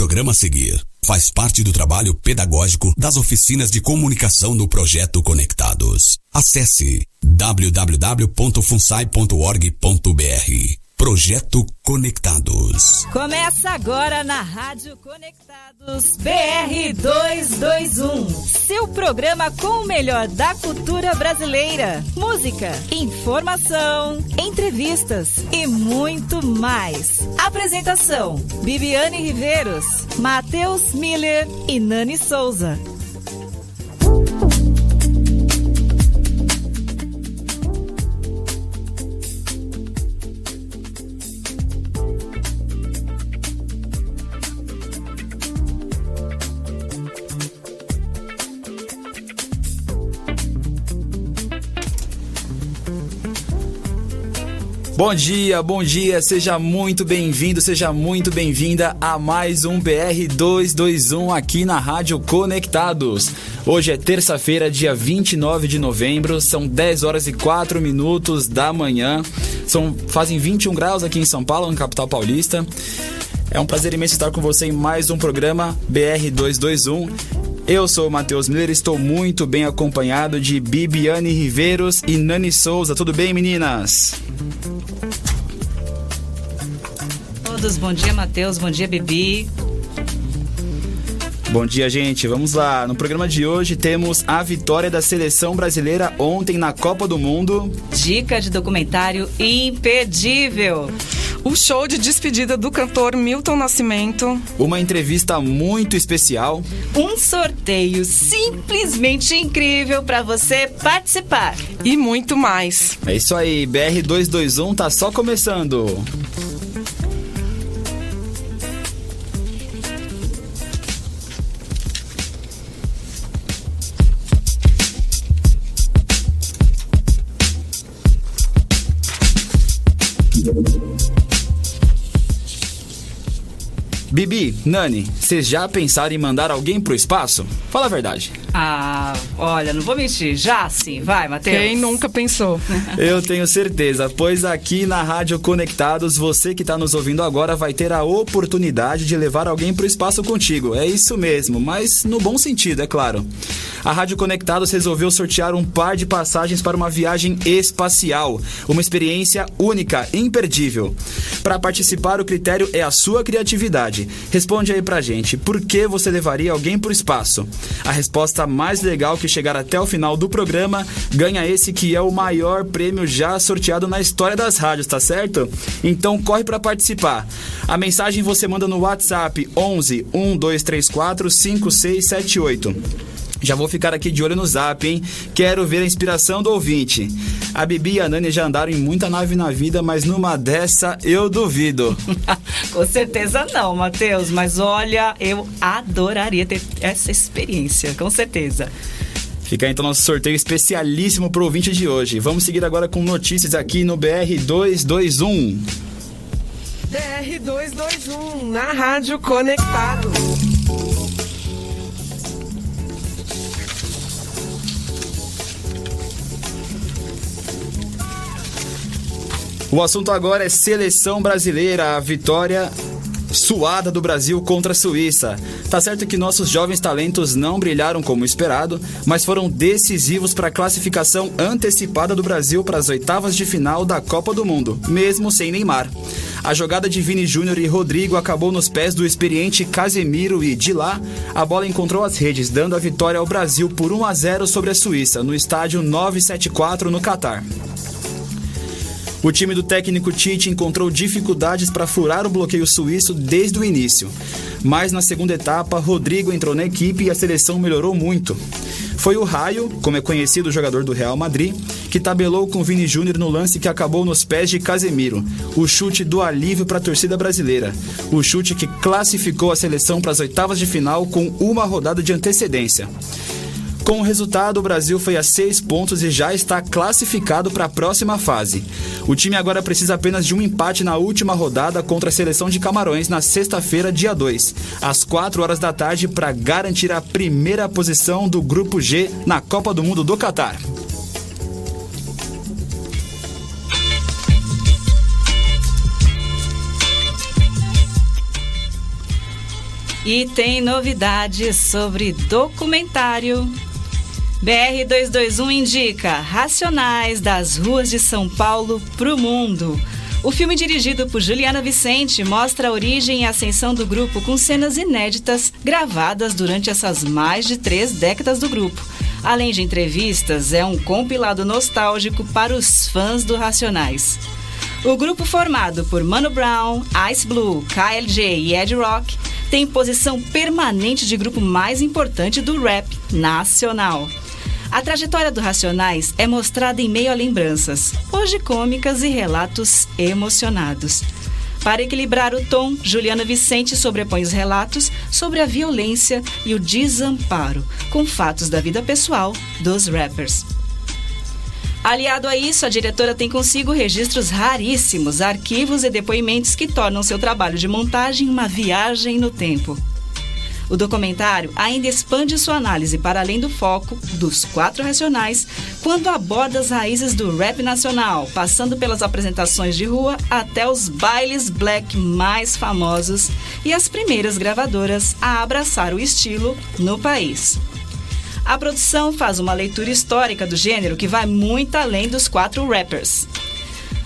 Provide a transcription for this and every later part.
programa a seguir faz parte do trabalho pedagógico das oficinas de comunicação do projeto Conectados. Acesse www.funsai.org.br Projeto Conectados. Começa agora na Rádio Conectados BR 221. Seu programa com o melhor da cultura brasileira. Música, informação, entrevistas e muito mais. Apresentação: Bibiane Riveiros, Matheus Miller e Nani Souza. Bom dia, bom dia, seja muito bem-vindo, seja muito bem-vinda a mais um BR 221 aqui na Rádio Conectados. Hoje é terça-feira, dia 29 de novembro, são 10 horas e 4 minutos da manhã. São, fazem 21 graus aqui em São Paulo, na capital paulista. É um prazer imenso estar com você em mais um programa BR 221. Eu sou o Matheus Miller, estou muito bem acompanhado de Bibiane Riveiros e Nani Souza. Tudo bem, meninas? Todos. Bom dia, Matheus. Bom dia, Bibi. Bom dia, gente. Vamos lá. No programa de hoje temos a vitória da seleção brasileira ontem na Copa do Mundo. Dica de documentário imperdível. O show de despedida do cantor Milton Nascimento. Uma entrevista muito especial. Um sorteio simplesmente incrível para você participar. E muito mais. É isso aí. BR 221 tá só começando. Bibi, Nani, vocês já pensaram em mandar alguém pro espaço? Fala a verdade. Ah, olha, não vou mentir. Já sim. Vai, Matheus. Quem nunca pensou? Eu tenho certeza, pois aqui na Rádio Conectados, você que está nos ouvindo agora vai ter a oportunidade de levar alguém pro espaço contigo. É isso mesmo, mas no bom sentido, é claro. A Rádio Conectados resolveu sortear um par de passagens para uma viagem espacial. Uma experiência única, imperdível. Para participar, o critério é a sua criatividade. Responde aí pra gente, por que você levaria alguém pro espaço? A resposta mais legal que chegar até o final do programa ganha esse que é o maior prêmio já sorteado na história das rádios, tá certo? Então corre para participar. A mensagem você manda no WhatsApp 11 1234 5678. Já vou ficar aqui de olho no zap, hein? Quero ver a inspiração do ouvinte. A Bibi e a Nani já andaram em muita nave na vida, mas numa dessa eu duvido. Com certeza não, Matheus. Mas olha, eu adoraria ter essa experiência, com certeza. Fica então nosso sorteio especialíssimo pro ouvinte de hoje. Vamos seguir agora com notícias aqui no BR 221. BR 221 na Rádio Conectado. O assunto agora é seleção brasileira, a vitória suada do Brasil contra a Suíça. Tá certo que nossos jovens talentos não brilharam como esperado, mas foram decisivos para a classificação antecipada do Brasil para as oitavas de final da Copa do Mundo, mesmo sem Neymar. A jogada de Vini Júnior e Rodrigo acabou nos pés do experiente Casemiro e, de lá, a bola encontrou as redes, dando a vitória ao Brasil por 1 a 0 sobre a Suíça, no estádio 974 no Catar. O time do técnico Tite encontrou dificuldades para furar o bloqueio suíço desde o início. Mas na segunda etapa, Rodrigo entrou na equipe e a seleção melhorou muito. Foi o Raio, como é conhecido o jogador do Real Madrid, que tabelou com Vini Júnior no lance que acabou nos pés de Casemiro. O chute do alívio para a torcida brasileira. O chute que classificou a seleção para as oitavas de final com uma rodada de antecedência. Com o resultado, o Brasil foi a seis pontos e já está classificado para a próxima fase. O time agora precisa apenas de um empate na última rodada contra a seleção de Camarões na sexta-feira, dia 2, às 4 horas da tarde, para garantir a primeira posição do Grupo G na Copa do Mundo do Catar. E tem novidades sobre documentário. BR-221 indica Racionais das ruas de São Paulo pro mundo. O filme dirigido por Juliana Vicente mostra a origem e ascensão do grupo com cenas inéditas gravadas durante essas mais de três décadas do grupo. Além de entrevistas, é um compilado nostálgico para os fãs do Racionais. O grupo formado por Mano Brown, Ice Blue, KLJ e Ed Rock tem posição permanente de grupo mais importante do rap nacional. A trajetória do Racionais é mostrada em meio a lembranças, hoje cômicas e relatos emocionados. Para equilibrar o tom, Juliana Vicente sobrepõe os relatos sobre a violência e o desamparo, com fatos da vida pessoal dos rappers. Aliado a isso, a diretora tem consigo registros raríssimos, arquivos e depoimentos que tornam seu trabalho de montagem uma viagem no tempo. O documentário ainda expande sua análise para além do foco dos quatro racionais, quando aborda as raízes do rap nacional, passando pelas apresentações de rua até os bailes black mais famosos e as primeiras gravadoras a abraçar o estilo no país. A produção faz uma leitura histórica do gênero que vai muito além dos quatro rappers.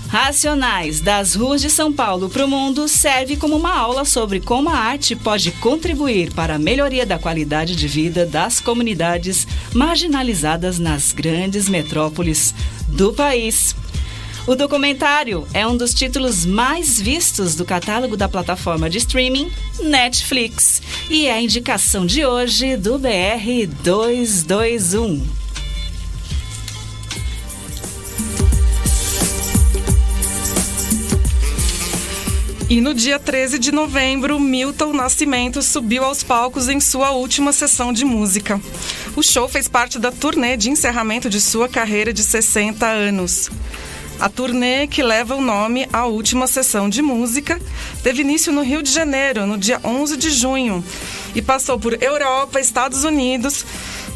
Racionais das ruas de São Paulo para o mundo serve como uma aula sobre como a arte pode contribuir para a melhoria da qualidade de vida das comunidades marginalizadas nas grandes metrópoles do país. O documentário é um dos títulos mais vistos do catálogo da plataforma de streaming Netflix e é a indicação de hoje do BR 221. E no dia 13 de novembro, Milton Nascimento subiu aos palcos em sua última sessão de música. O show fez parte da turnê de encerramento de sua carreira de 60 anos. A turnê, que leva o nome A Última Sessão de Música, teve início no Rio de Janeiro, no dia 11 de junho, e passou por Europa, Estados Unidos,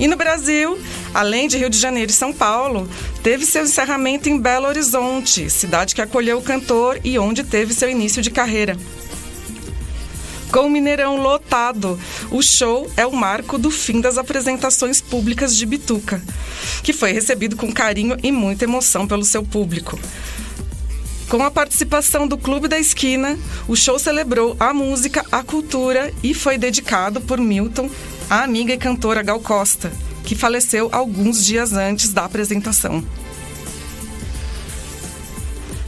e no Brasil, além de Rio de Janeiro e São Paulo, teve seu encerramento em Belo Horizonte, cidade que acolheu o cantor e onde teve seu início de carreira. Com o Mineirão lotado, o show é o marco do fim das apresentações públicas de Bituca, que foi recebido com carinho e muita emoção pelo seu público. Com a participação do Clube da Esquina, o show celebrou a música, a cultura e foi dedicado por Milton a amiga e cantora Gal Costa, que faleceu alguns dias antes da apresentação.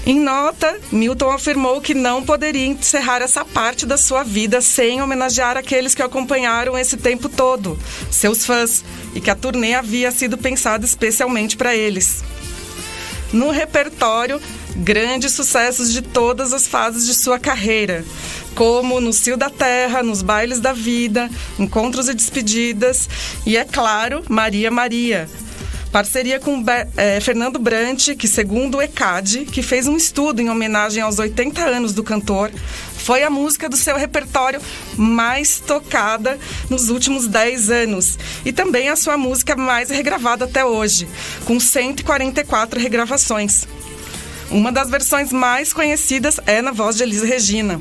Em nota, Milton afirmou que não poderia encerrar essa parte da sua vida sem homenagear aqueles que o acompanharam esse tempo todo, seus fãs, e que a turnê havia sido pensada especialmente para eles. No repertório, grandes sucessos de todas as fases de sua carreira, como no Cio da Terra, nos Bailes da Vida, Encontros e Despedidas e, é claro, Maria Maria. Parceria com é, Fernando Brant, que, segundo o ECAD, que fez um estudo em homenagem aos 80 anos do cantor, foi a música do seu repertório mais tocada nos últimos 10 anos. E também a sua música mais regravada até hoje, com 144 regravações. Uma das versões mais conhecidas é na voz de Elis Regina.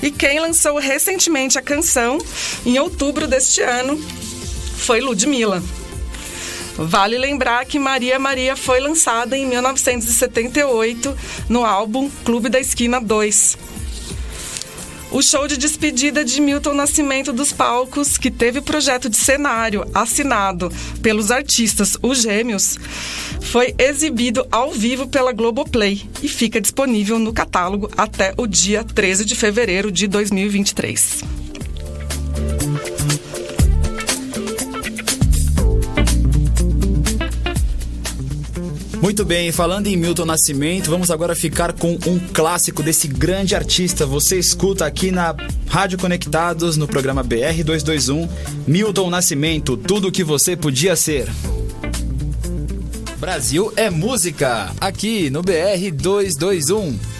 E quem lançou recentemente a canção, em outubro deste ano, foi Ludmilla. Vale lembrar que Maria Maria foi lançada em 1978 no álbum Clube da Esquina 2. O show de despedida de Milton Nascimento dos Palcos, que teve projeto de cenário assinado pelos artistas Os Gêmeos, foi exibido ao vivo pela Globoplay e fica disponível no catálogo até o dia 13 de fevereiro de 2023. Muito bem, falando em Milton Nascimento, vamos agora ficar com um clássico desse grande artista. Você escuta aqui na Rádio Conectados, no programa BR 221, Milton Nascimento, tudo o que você podia ser. Brasil é música, aqui no BR 221.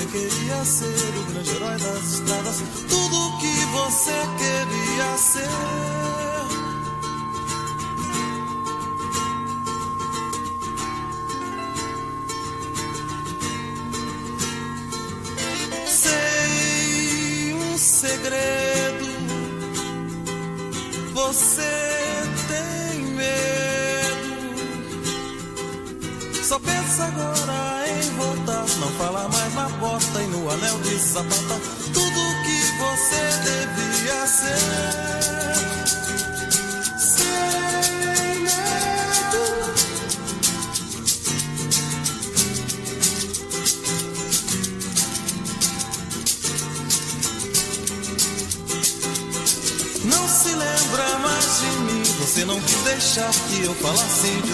Você queria ser o grande herói das estradas, tudo que você queria ser. Eu falasse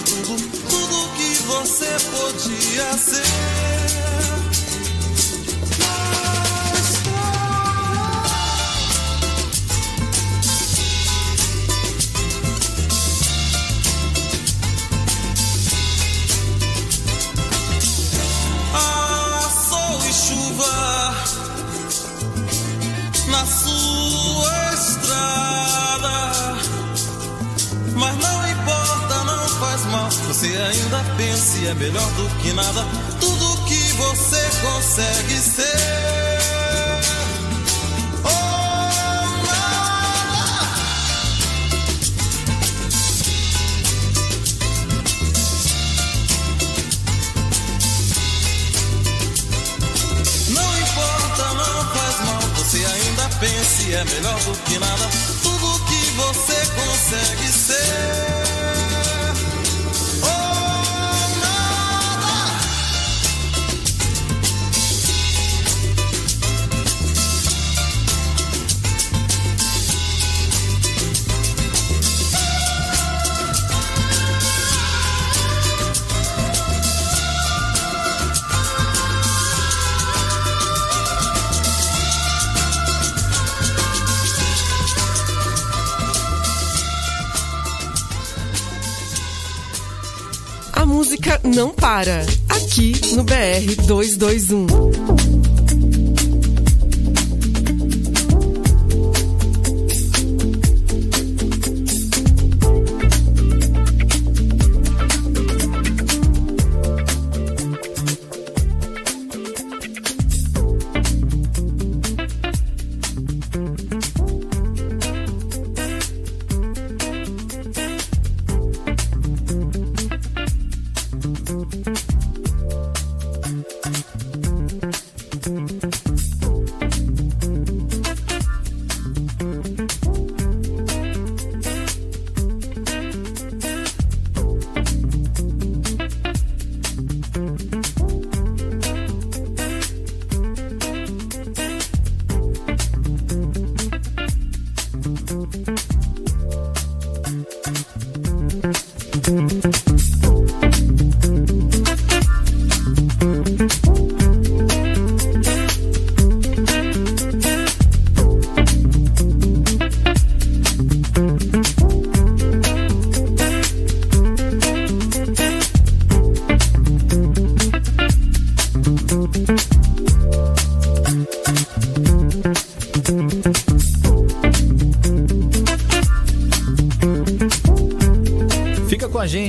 não para. Aqui no BR 221.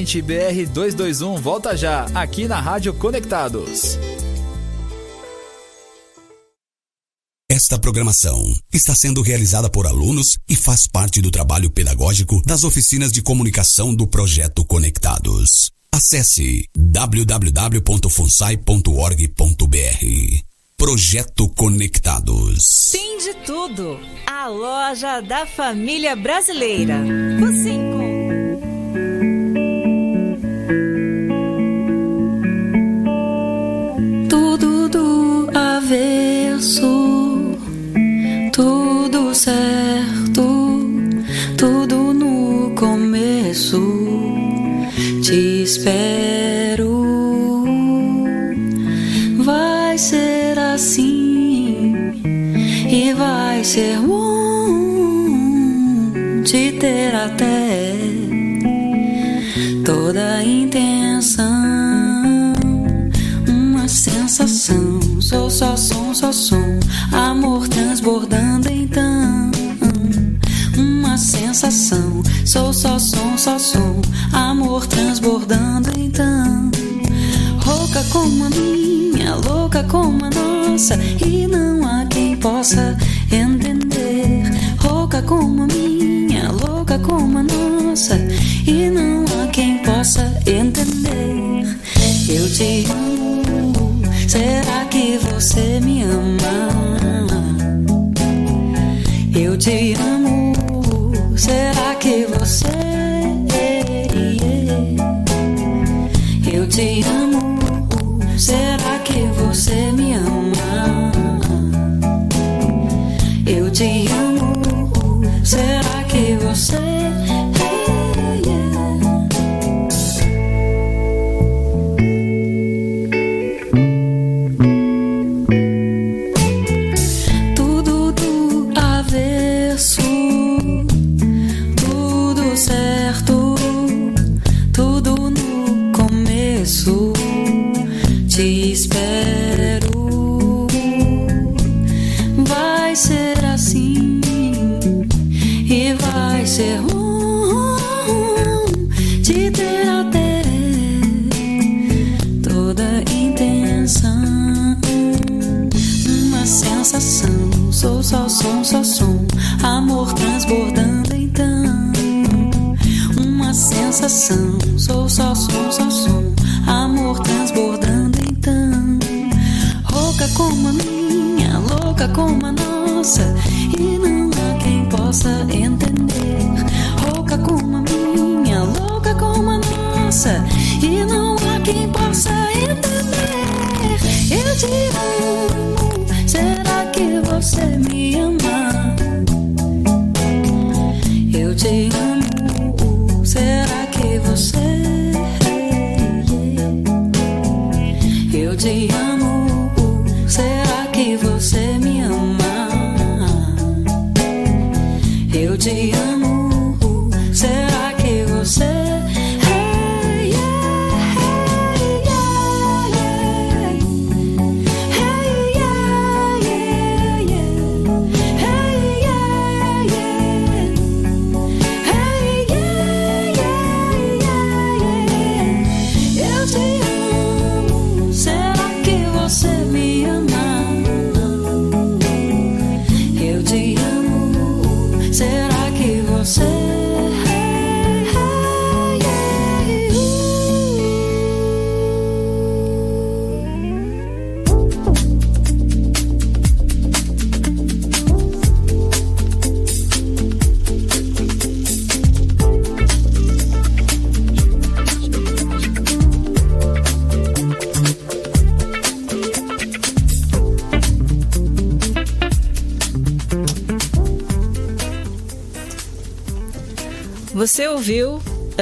Gente, BR 221 volta já, aqui na Rádio Conectados. Esta programação está sendo realizada por alunos e faz parte do trabalho pedagógico das oficinas de comunicação do projeto Conectados. Acesse www.funsai.org.br. Projeto Conectados. Tem de tudo. A loja da família brasileira. Você encontra avesso, tudo certo, tudo no começo. Te espero, vai ser assim e vai ser bom te ter até toda a intenção. Sensação, sou só som, só som, amor transbordando então. Uma sensação, sou só som, só som, amor transbordando então. Rouca como a minha, louca como a nossa, e não há quem possa entender. Rouca como a minha, louca como a nossa, e não há quem possa entender. Eu te amo, será que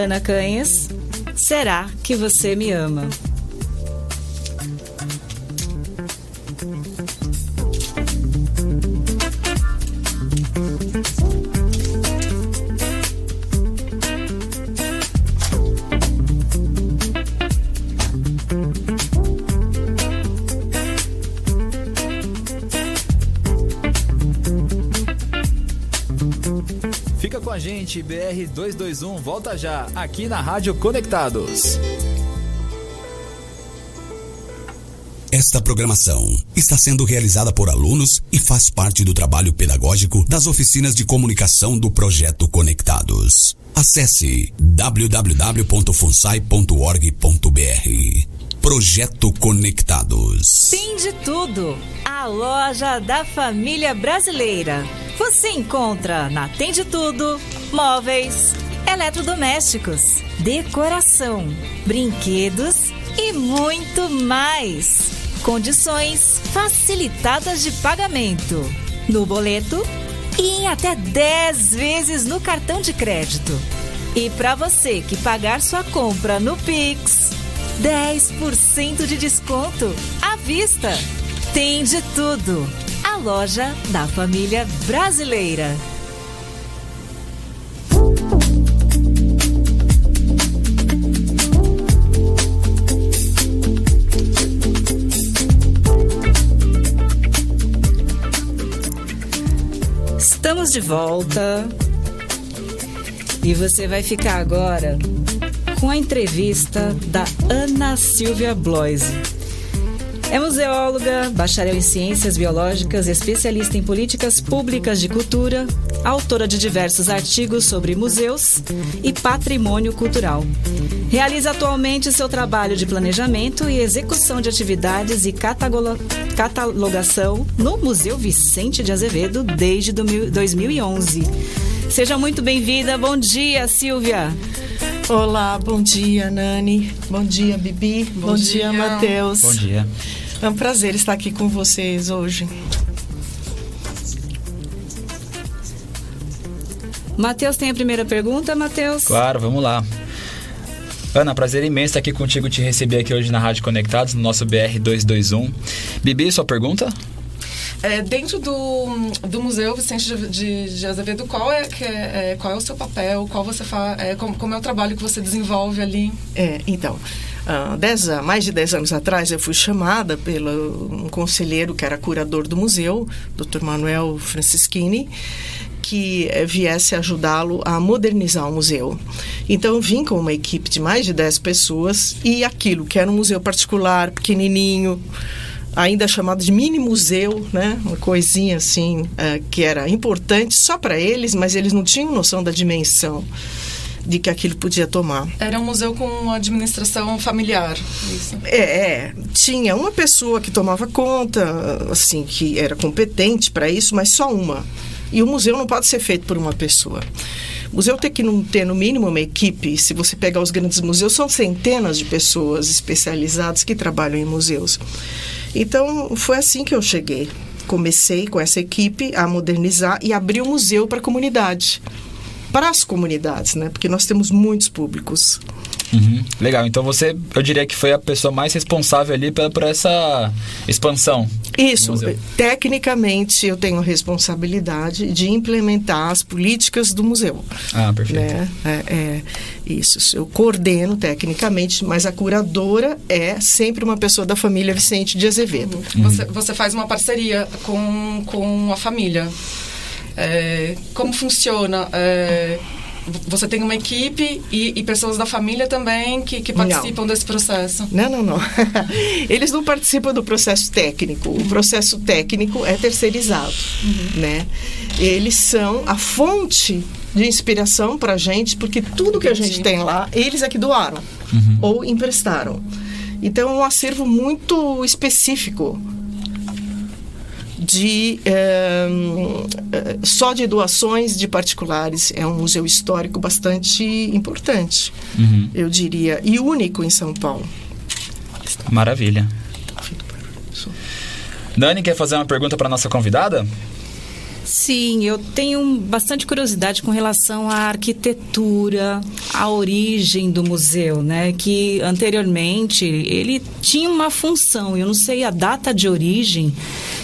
Ana Canhas? Será que você me ama? Gente, BR 221, volta já, aqui na Rádio Conectados. Esta programação está sendo realizada por alunos e faz parte do trabalho pedagógico das oficinas de comunicação do projeto Conectados. Acesse www.funsai.org.br. Projeto Conectados. Tem de tudo. A loja da família brasileira. Você encontra na Tem de Tudo móveis, eletrodomésticos, decoração, brinquedos e muito mais. Condições facilitadas de pagamento no boleto e em até 10 vezes no cartão de crédito. E para você que pagar sua compra no Pix, 10% de desconto à vista. Tem de tudo. A loja da família brasileira. Estamos de volta. E você vai ficar agora com a entrevista da Ana Silvia Bloise. É museóloga, bacharel em ciências biológicas, especialista em políticas públicas de cultura, autora de diversos artigos sobre museus e patrimônio cultural. Realiza atualmente seu trabalho de planejamento e execução de atividades e catalogação no Museu Vicente de Azevedo desde 2011. Seja muito bem-vinda. Bom dia, Silvia. Olá, bom dia, Nani. Bom dia, Bibi. Bom, bom dia, dia Matheus. Bom dia. É um prazer estar aqui com vocês hoje. Matheus tem a primeira pergunta, Matheus? Claro, vamos lá. Ana, prazer imenso estar aqui contigo, te receber aqui hoje na Rádio Conectados, no nosso BR 221. Bibi, sua pergunta? É, dentro do, do Museu Vicente de, de, Azevedo, qual é, que é, é, qual é o seu papel? Qual você faz? É, como, como é o trabalho que você desenvolve ali? É, então, Uh, dez, mais de 10 anos atrás, eu fui chamada pelo um conselheiro que era curador do museu, Dr. Manuel Francischini, que eh, viesse ajudá-lo a modernizar o museu. Então, vim com uma equipe de mais de 10 pessoas e aquilo que era um museu particular, pequenininho, ainda chamado de mini museu, né? Uma coisinha assim uh, que era importante só para eles, mas eles não tinham noção da dimensão de que aquilo podia tomar. Era um museu com administração familiar, isso? É, é, tinha uma pessoa que tomava conta, assim, que era competente para isso, mas só uma. E o museu não pode ser feito por uma pessoa. O museu tem que ter, no mínimo, uma equipe. Se você pegar os grandes museus, são centenas de pessoas especializadas que trabalham em museus. Então, foi assim que eu cheguei. Comecei com essa equipe a modernizar e abrir o museu para a comunidade para as comunidades, né? Porque nós temos muitos públicos. Uhum. Legal, então você, eu diria que foi a pessoa mais responsável ali por, por essa expansão. Isso, tecnicamente eu tenho responsabilidade de implementar as políticas do museu. Ah, perfeito. Né? É, é, isso, eu coordeno tecnicamente, mas a curadora é sempre uma pessoa da família Vicente de Azevedo. Uhum. Você, você faz uma parceria com, com a família. É, como funciona? É, você tem uma equipe e, e, pessoas da família também que, que participam não. desse processo? Não, não, não. Eles não participam do processo técnico. O processo técnico é terceirizado, uhum. né? Eles são a fonte de inspiração para a gente, porque tudo que a gente tem lá, eles é que doaram uhum. ou emprestaram. Então, é um acervo muito específico de é, só de doações de particulares. É um museu histórico bastante importante, uhum. eu diria, e único em São Paulo. Maravilha. Dani, quer fazer uma pergunta para nossa convidada? Sim, eu tenho bastante curiosidade com relação à arquitetura, à origem do museu, né? Que anteriormente ele tinha uma função, eu não sei a data de origem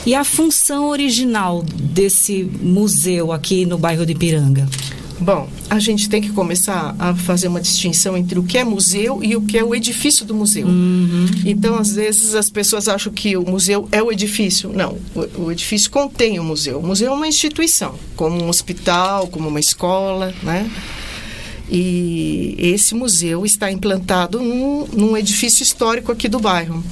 e a função original desse museu aqui no bairro de Ipiranga. Bom, a gente tem que começar a fazer uma distinção entre o que é museu e o que é o edifício do museu. Uhum. Então, às vezes, as pessoas acham que o museu é o edifício. Não, o, o, edifício contém o museu. O museu é uma instituição, como um hospital, como uma escola, né? E esse museu está implantado num, num edifício histórico aqui do bairro.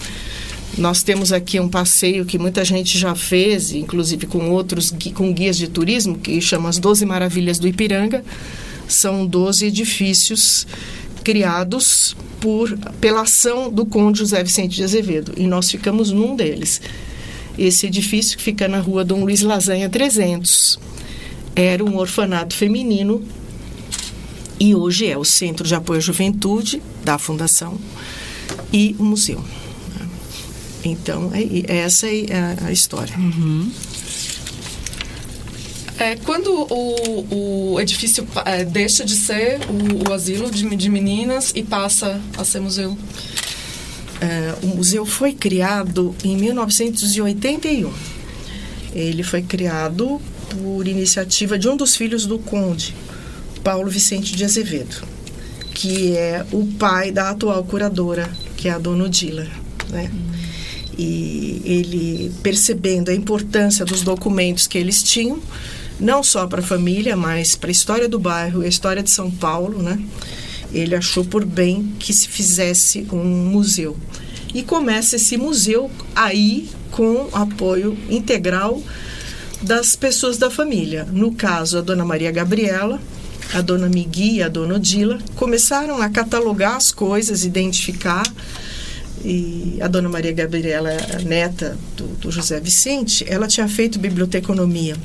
Nós temos aqui um passeio que muita gente já fez, inclusive com outros com guias de turismo, que chama as Doze Maravilhas do Ipiranga. São 12 edifícios criados por pela ação do Conde José Vicente de Azevedo, e nós ficamos num deles. Esse edifício que fica na rua Dom Luiz Lasanha 300 era um orfanato feminino e hoje é o Centro de Apoio à Juventude da Fundação e o museu. Então, é, é essa é a, história. Uhum. É, quando o, o edifício é, deixa de ser o, o asilo de, de, meninas e passa a ser museu? É, o museu foi criado em 1981. Ele foi criado por iniciativa de um dos filhos do conde, Paulo Vicente de Azevedo, que é o pai da atual curadora, que é a dona Odila. Né? Uhum e ele percebendo a importância dos documentos que eles tinham, não só para a família, mas para a história do bairro a história de São Paulo, né? Ele achou por bem que se fizesse um museu. E começa esse museu aí com apoio integral das pessoas da família. No caso, a dona Maria Gabriela, a dona Migui e a dona Odila começaram a catalogar as coisas, identificar. E a dona Maria Gabriela, neta do, do José Vicente, ela tinha feito biblioteconomia.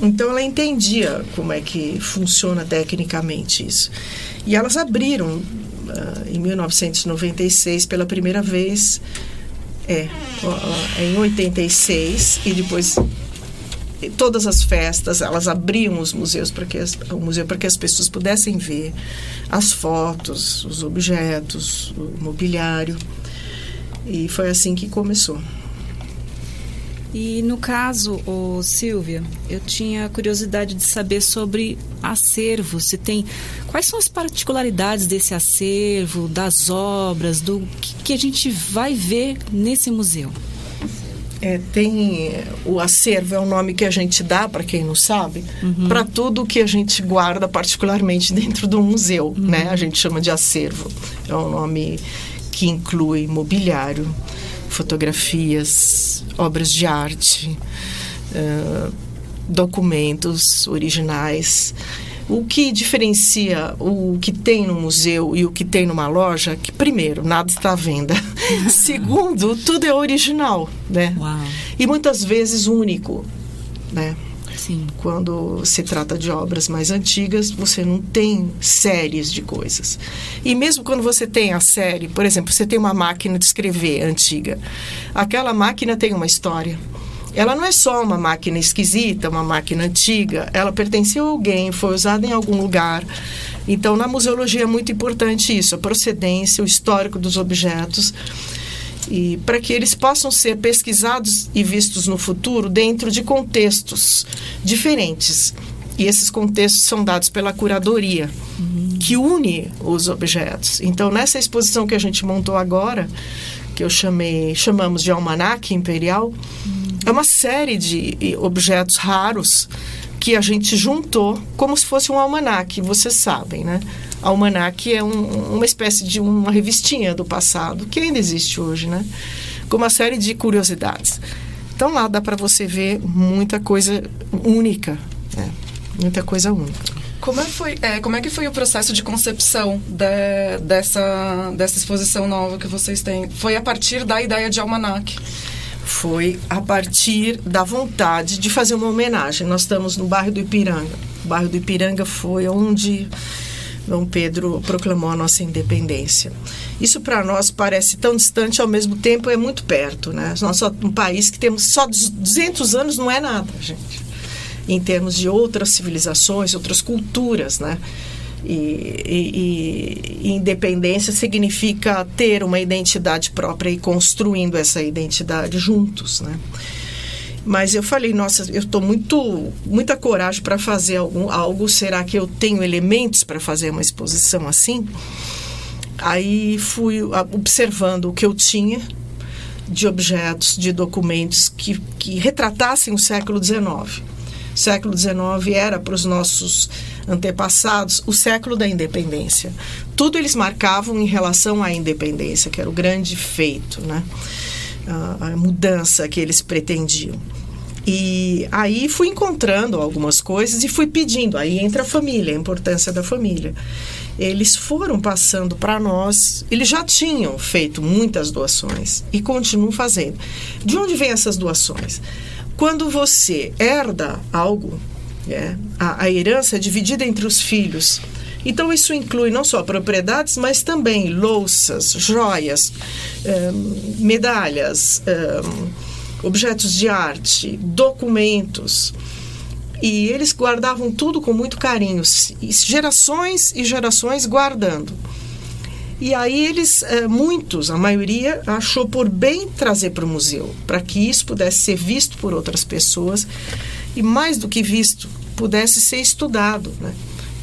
Então ela entendia como é que funciona tecnicamente isso. E elas abriram uh, em 1996 pela primeira vez, é, em 86 e depois todas as festas elas abriam os museus para que as, o museu para que as pessoas pudessem ver as fotos, os objetos, o mobiliário e foi assim que começou. E no caso, ô, Silvia, eu tinha curiosidade de saber sobre acervo. Se tem quais são as particularidades desse acervo, das obras, do que, que a gente vai ver nesse museu? É, tem o acervo é o nome que a gente dá para quem não sabe uhum. para tudo que a gente guarda particularmente dentro do museu uhum. né a gente chama de acervo é um nome que inclui mobiliário fotografias obras de arte uh, documentos originais o que diferencia o que tem no museu e o que tem numa loja, que primeiro, nada está à venda. Segundo, tudo é original, né? Uau. E muitas vezes único, né? Sim. Quando se trata de obras mais antigas, você não tem séries de coisas. E mesmo quando você tem a série, por exemplo, você tem uma máquina de escrever antiga, aquela máquina tem uma história ela não é só uma máquina esquisita, uma máquina antiga, ela pertenceu a alguém, foi usada em algum lugar. Então, na museologia é muito importante isso, a procedência, o histórico dos objetos, e para que eles possam ser pesquisados e vistos no futuro dentro de contextos diferentes. E esses contextos são dados pela curadoria, uhum. que une os objetos. Então, nessa exposição que a gente montou agora, que eu chamei, chamamos de Almanac Imperial, uhum é uma série de objetos raros que a gente juntou como se fosse um almanaque, vocês sabem, né? Almanaque é um, uma espécie de uma revistinha do passado, que ainda existe hoje, né? Com uma série de curiosidades. Então lá dá para você ver muita coisa única, né? Muita coisa única. Como é, foi, é, como é que foi o processo de concepção de, dessa, dessa exposição nova que vocês têm? Foi a partir da ideia de almanaque? Foi a partir da vontade de fazer uma homenagem. Nós estamos no bairro do Ipiranga. O bairro do Ipiranga foi onde Dom Pedro proclamou a nossa independência. Isso para nós parece tão distante, ao mesmo tempo é muito perto, né? Nós somos um país que temos só 200 anos não é nada, gente. Em termos de outras civilizações, outras culturas, né? E, e, e, independência significa ter uma identidade própria e construindo essa identidade juntos, né? Mas eu falei, nossa, eu estou muito, muita coragem para fazer algum, algo. Será que eu tenho elementos para fazer uma exposição assim? Aí fui observando o que eu tinha de objetos, de documentos que, que retratassem o século XIX. O século XIX era para os nossos antepassados o século da independência. Tudo eles marcavam em relação à independência, que era o grande feito, né? a, mudança que eles pretendiam. E aí fui encontrando algumas coisas e fui pedindo. Aí entra a família, a importância da família. Eles foram passando para nós, eles já tinham feito muitas doações e continuam fazendo. De onde vêm essas doações? Quando você herda algo, é, a, a herança é dividida entre os filhos. Então, isso inclui não só propriedades, mas também louças, joias, eh, medalhas, eh, objetos de arte, documentos. E eles guardavam tudo com muito carinho, gerações e gerações guardando. E aí eles, eh, muitos, a maioria, achou por bem trazer para o museu, para que isso pudesse ser visto por outras pessoas e mais do que visto, pudesse ser estudado. Né?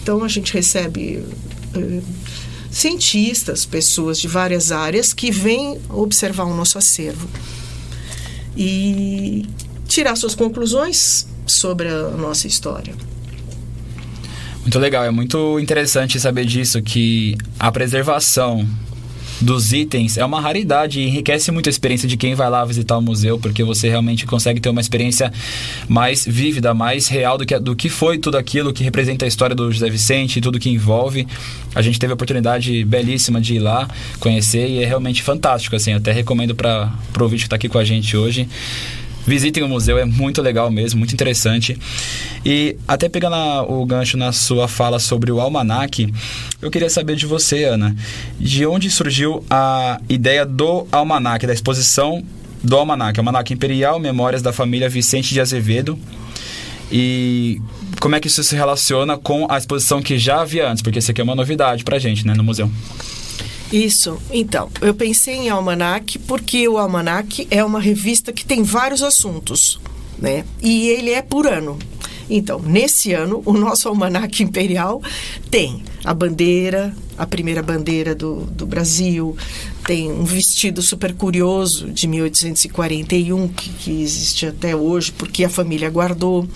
Então a gente recebe uh, cientistas, pessoas de várias áreas que vêm observar o nosso acervo e tirar suas conclusões sobre a nossa história. Muito legal, é muito interessante saber disso, que a preservação dos itens é uma raridade e enriquece muito a experiência de quem vai lá visitar o museu, porque você realmente consegue ter uma experiência mais vívida, mais real do que, do que foi tudo aquilo que representa a história do José Vicente, tudo que envolve. A gente teve a oportunidade belíssima de ir lá conhecer e é realmente fantástico, assim, até recomendo para o ouvinte que está aqui com a gente hoje Visitem o museu, é muito legal mesmo, muito interessante. E até pegando o gancho na sua fala sobre o almanac, eu queria saber de você, Ana, de onde surgiu a ideia do almanac, da exposição do almanac, almanac imperial, memórias da família Vicente de Azevedo. E como é que isso se relaciona com a exposição que já havia antes? Porque isso aqui é uma novidade pra gente, né, no museu. Isso. Então, eu pensei em almanac porque o almanac é uma revista que tem vários assuntos, né? E ele é por ano. Então, nesse ano, o nosso almanac imperial tem a bandeira, a primeira bandeira do, do Brasil, tem um vestido super curioso de 1841, que, que existe até hoje, porque a família guardou.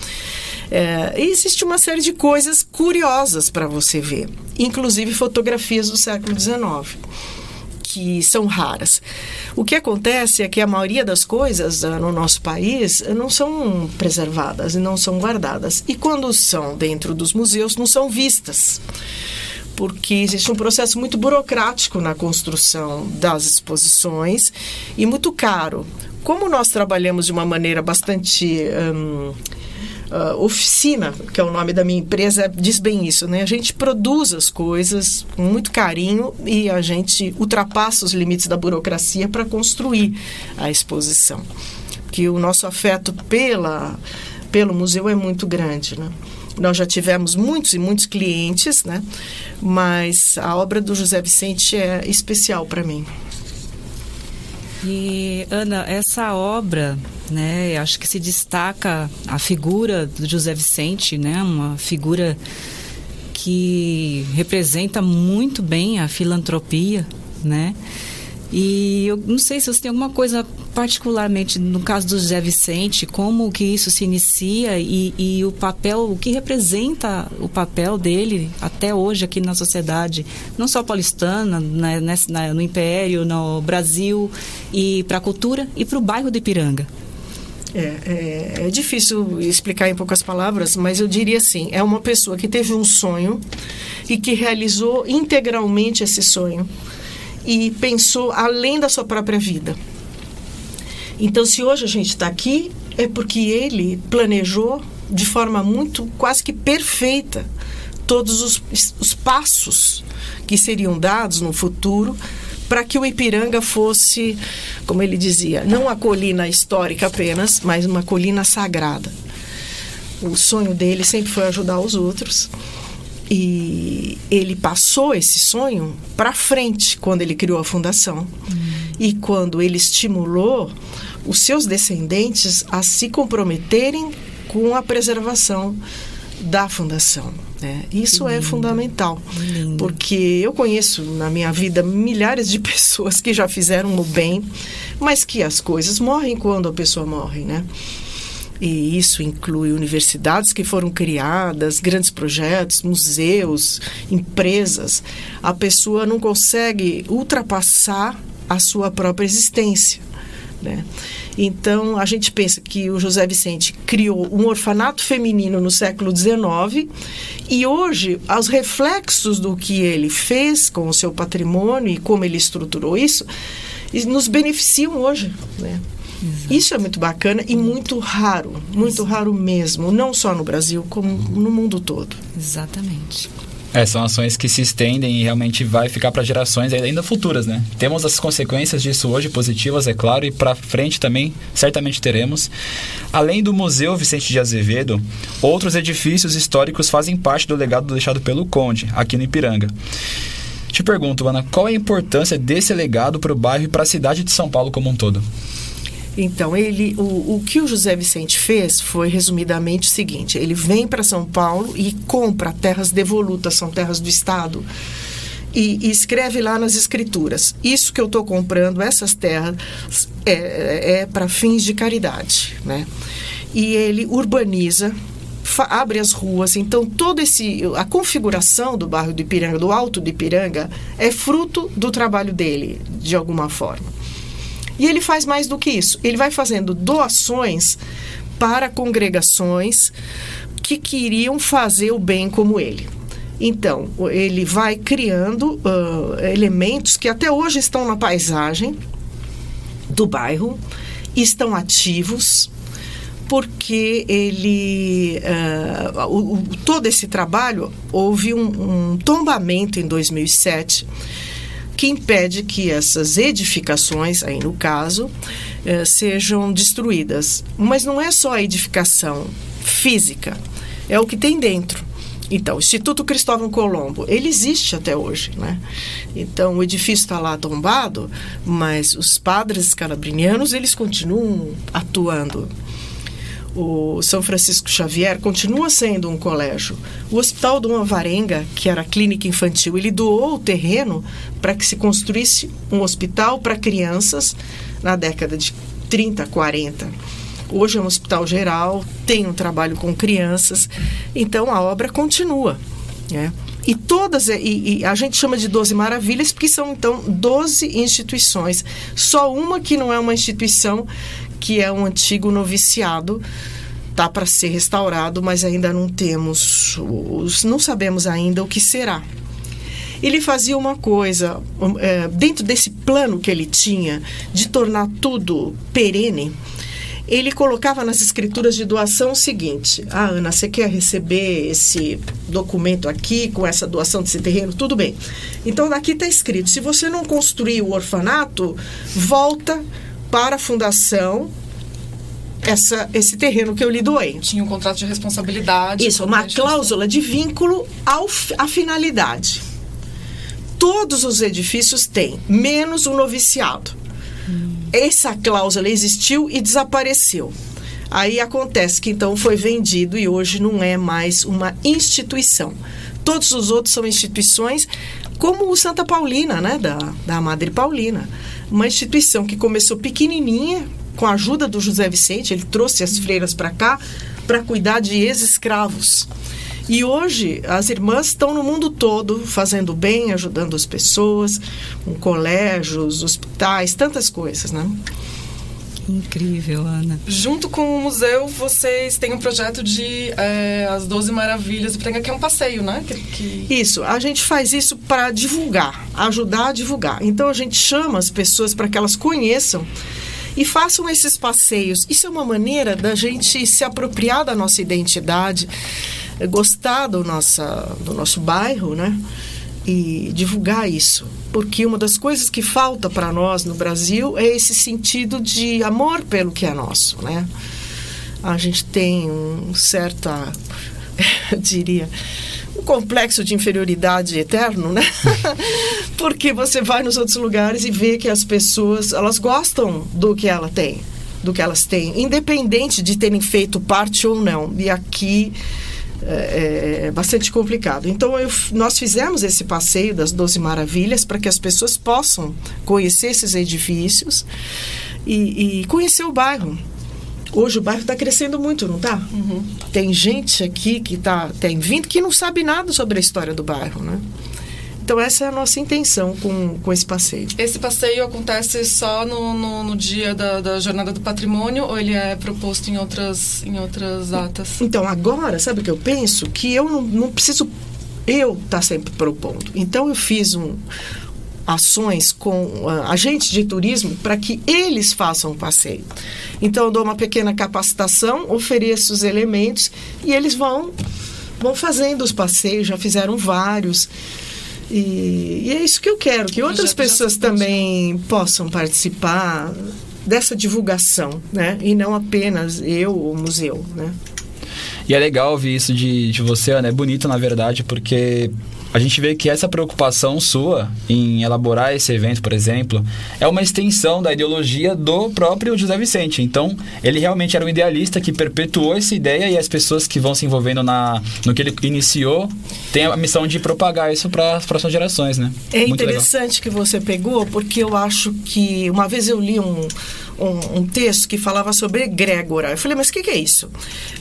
É, existe uma série de coisas curiosas para você ver, inclusive fotografias do século XIX que são raras. O que acontece é que a maioria das coisas uh, no nosso país não são preservadas e não são guardadas. E quando são dentro dos museus, não são vistas. Porque existe um processo muito burocrático na construção das exposições e muito caro. Como nós trabalhamos de uma maneira bastante. Uh, oficina, que é o nome da minha empresa, diz bem isso, né? A gente produz as coisas com muito carinho e a gente ultrapassa os limites da burocracia para construir a exposição. Que o nosso afeto pela, pelo museu é muito grande, né? Nós já tivemos muitos e muitos clientes, né? Mas a obra do José Vicente é especial para mim. E Ana, essa obra, né, acho que se destaca a figura do José Vicente, né, uma figura que representa muito bem a filantropia, né? E eu não sei se você tem alguma coisa particularmente no caso do José Vicente, como que isso se inicia e, e o papel, o que representa o papel dele até hoje aqui na sociedade, não só paulistana, né, na, no Império, no Brasil, e para a cultura e para o bairro de Ipiranga. É, é, é, difícil explicar em poucas palavras, mas eu diria assim: é uma pessoa que teve um sonho e que realizou integralmente esse sonho e pensou além da sua própria vida. Então, se hoje a gente está aqui, é porque ele planejou de forma muito, quase que perfeita, todos os, os passos que seriam dados no futuro para que o Ipiranga fosse, como ele dizia, não a colina histórica apenas, mas uma colina sagrada. O sonho dele sempre foi ajudar os outros. E ele passou esse sonho para frente quando ele criou a fundação. Uhum. E quando ele estimulou os seus descendentes a se comprometerem com a preservação da fundação. Né? Isso é fundamental, porque eu conheço na minha vida milhares de pessoas que já fizeram o bem, mas que as coisas morrem quando a pessoa morre, né? E isso inclui universidades que foram criadas, grandes projetos, museus, empresas. A pessoa não consegue ultrapassar a sua própria existência. Né? Então, a gente pensa que o José Vicente criou um orfanato feminino no século XIX e hoje os reflexos do que ele fez com o seu patrimônio e como ele estruturou isso nos beneficiam hoje. Né? Exato. Isso é muito bacana e muito raro, muito Exato. raro mesmo, não só no Brasil, como no mundo todo. Exatamente. É, são ações que se estendem e realmente vai ficar para gerações ainda futuras, né? Temos as consequências disso hoje, positivas, é claro, e para frente também certamente teremos. Além do Museu Vicente de Azevedo, outros edifícios históricos fazem parte do legado deixado pelo Conde, aqui no Ipiranga. Te pergunto, Ana, qual é a importância desse legado para o bairro e para a cidade de São Paulo como um todo? Então, ele, o, o que o José Vicente fez foi resumidamente o seguinte: ele vem para São Paulo e compra terras devolutas, são terras do Estado. e, e escreve lá nas escrituras: Isso que eu estou comprando, essas terras, é, é para fins de caridade. Né? E ele urbaniza abre as ruas. Então, todo esse a configuração do bairro do Ipiranga, do Alto do Ipiranga, é fruto do trabalho dele, de alguma forma. E ele faz mais do que isso. Ele vai fazendo doações para congregações que queriam fazer o bem como ele. Então, ele vai criando uh, elementos que até hoje estão na paisagem do bairro, estão ativos, porque ele uh, o, o, todo esse trabalho houve um, um, tombamento em 2007 que impede que essas edificações aí no caso uh, sejam destruídas. Mas não é só a edificação física é o que tem dentro. Então, o Instituto Cristóvão Colombo, ele existe até hoje, né? Então, o edifício está lá tombado, mas os padres calabrinianos, eles continuam atuando o São Francisco Xavier continua sendo um colégio. O Hospital Dom Avarenga, que era a clínica infantil, ele doou o terreno para que se construísse um hospital para crianças na década de 30, 40. Hoje é um hospital geral, tem um trabalho com crianças, então a obra continua. Né? E todas, e, e, a gente chama de 12 maravilhas, porque são então 12 instituições. Só uma que não é uma instituição que é um antigo noviciado está para ser restaurado, mas ainda não temos, os, não sabemos ainda o que será. Ele fazia uma coisa, é, dentro desse plano que ele tinha de tornar tudo perene, ele colocava nas escrituras de doação o seguinte: Ah, Ana, você quer receber esse documento aqui com essa doação desse terreno? Tudo bem. Então, daqui está escrito: se você não construir o orfanato, volta para a fundação essa, esse terreno que eu lhe doei. Tinha um contrato de responsabilidade. Isso, uma cláusula de vínculo ao, à finalidade. Todos os edifícios têm, menos o noviciado. Hum. Essa cláusula existiu e desapareceu. Aí acontece que então foi vendido e hoje não é mais uma instituição. Todos os outros são instituições, como o Santa Paulina, né, da, da Madre Paulina. Uma instituição que começou pequenininha, com a ajuda do José Vicente, ele trouxe as freiras para cá para cuidar de ex-escravos. E hoje as irmãs estão no mundo todo fazendo bem, ajudando as pessoas, com colégios, hospitais, tantas coisas, né? Incrível, Ana. Junto com o museu, vocês têm um projeto de é, As Doze Maravilhas do Prenga, que é um passeio, né? Que, que... Isso, a gente faz isso para divulgar, ajudar a divulgar. Então a gente chama as pessoas para que elas conheçam e façam esses passeios. Isso é uma maneira da gente se apropriar da nossa identidade, gostar do, nossa, do nosso bairro, né? E divulgar isso. Porque uma das coisas que falta para nós no Brasil é esse sentido de amor pelo que é nosso, né? A gente tem um certa, eu diria, um complexo de inferioridade eterno, né? Porque você vai nos outros lugares e vê que as pessoas, elas gostam do que ela tem, do que elas têm, independente de terem feito parte ou não. E aqui é, é, é bastante complicado. Então, eu, nós fizemos esse passeio das Doze Maravilhas para que as pessoas possam conhecer esses edifícios e, e conhecer o bairro. Hoje o bairro está crescendo muito, não está? Uhum. Tem gente aqui que tá, tem vindo que não sabe nada sobre a história do bairro, né? Então, essa é a nossa intenção com, com esse passeio. Esse passeio acontece só no, no, no dia da, da, Jornada do Patrimônio ou ele é proposto em outras, em outras datas? Então, agora, sabe o que eu penso? Que eu não, não preciso eu estar tá sempre propondo. Então, eu fiz um, ações com uh, agentes de turismo para que eles façam o passeio. Então, eu dou uma pequena capacitação, ofereço os elementos e eles vão, vão fazendo os passeios, já fizeram vários. E, e é isso que eu quero, que outras pessoas também possam participar dessa divulgação, né? E não apenas eu, o museu, né? E é legal ouvir isso de, de você, Ana. É bonito, na verdade, porque a gente vê que essa preocupação sua em elaborar esse evento, por exemplo, é uma extensão da ideologia do próprio José Vicente. Então, ele realmente era um idealista que perpetuou essa ideia e as pessoas que vão se envolvendo na, no que ele iniciou têm a missão de propagar isso para as próximas gerações, né? É Muito legal. interessante que você pegou, porque eu acho que uma vez eu li um, um, um texto que falava sobre egrégora. Eu falei, mas o que, que é isso?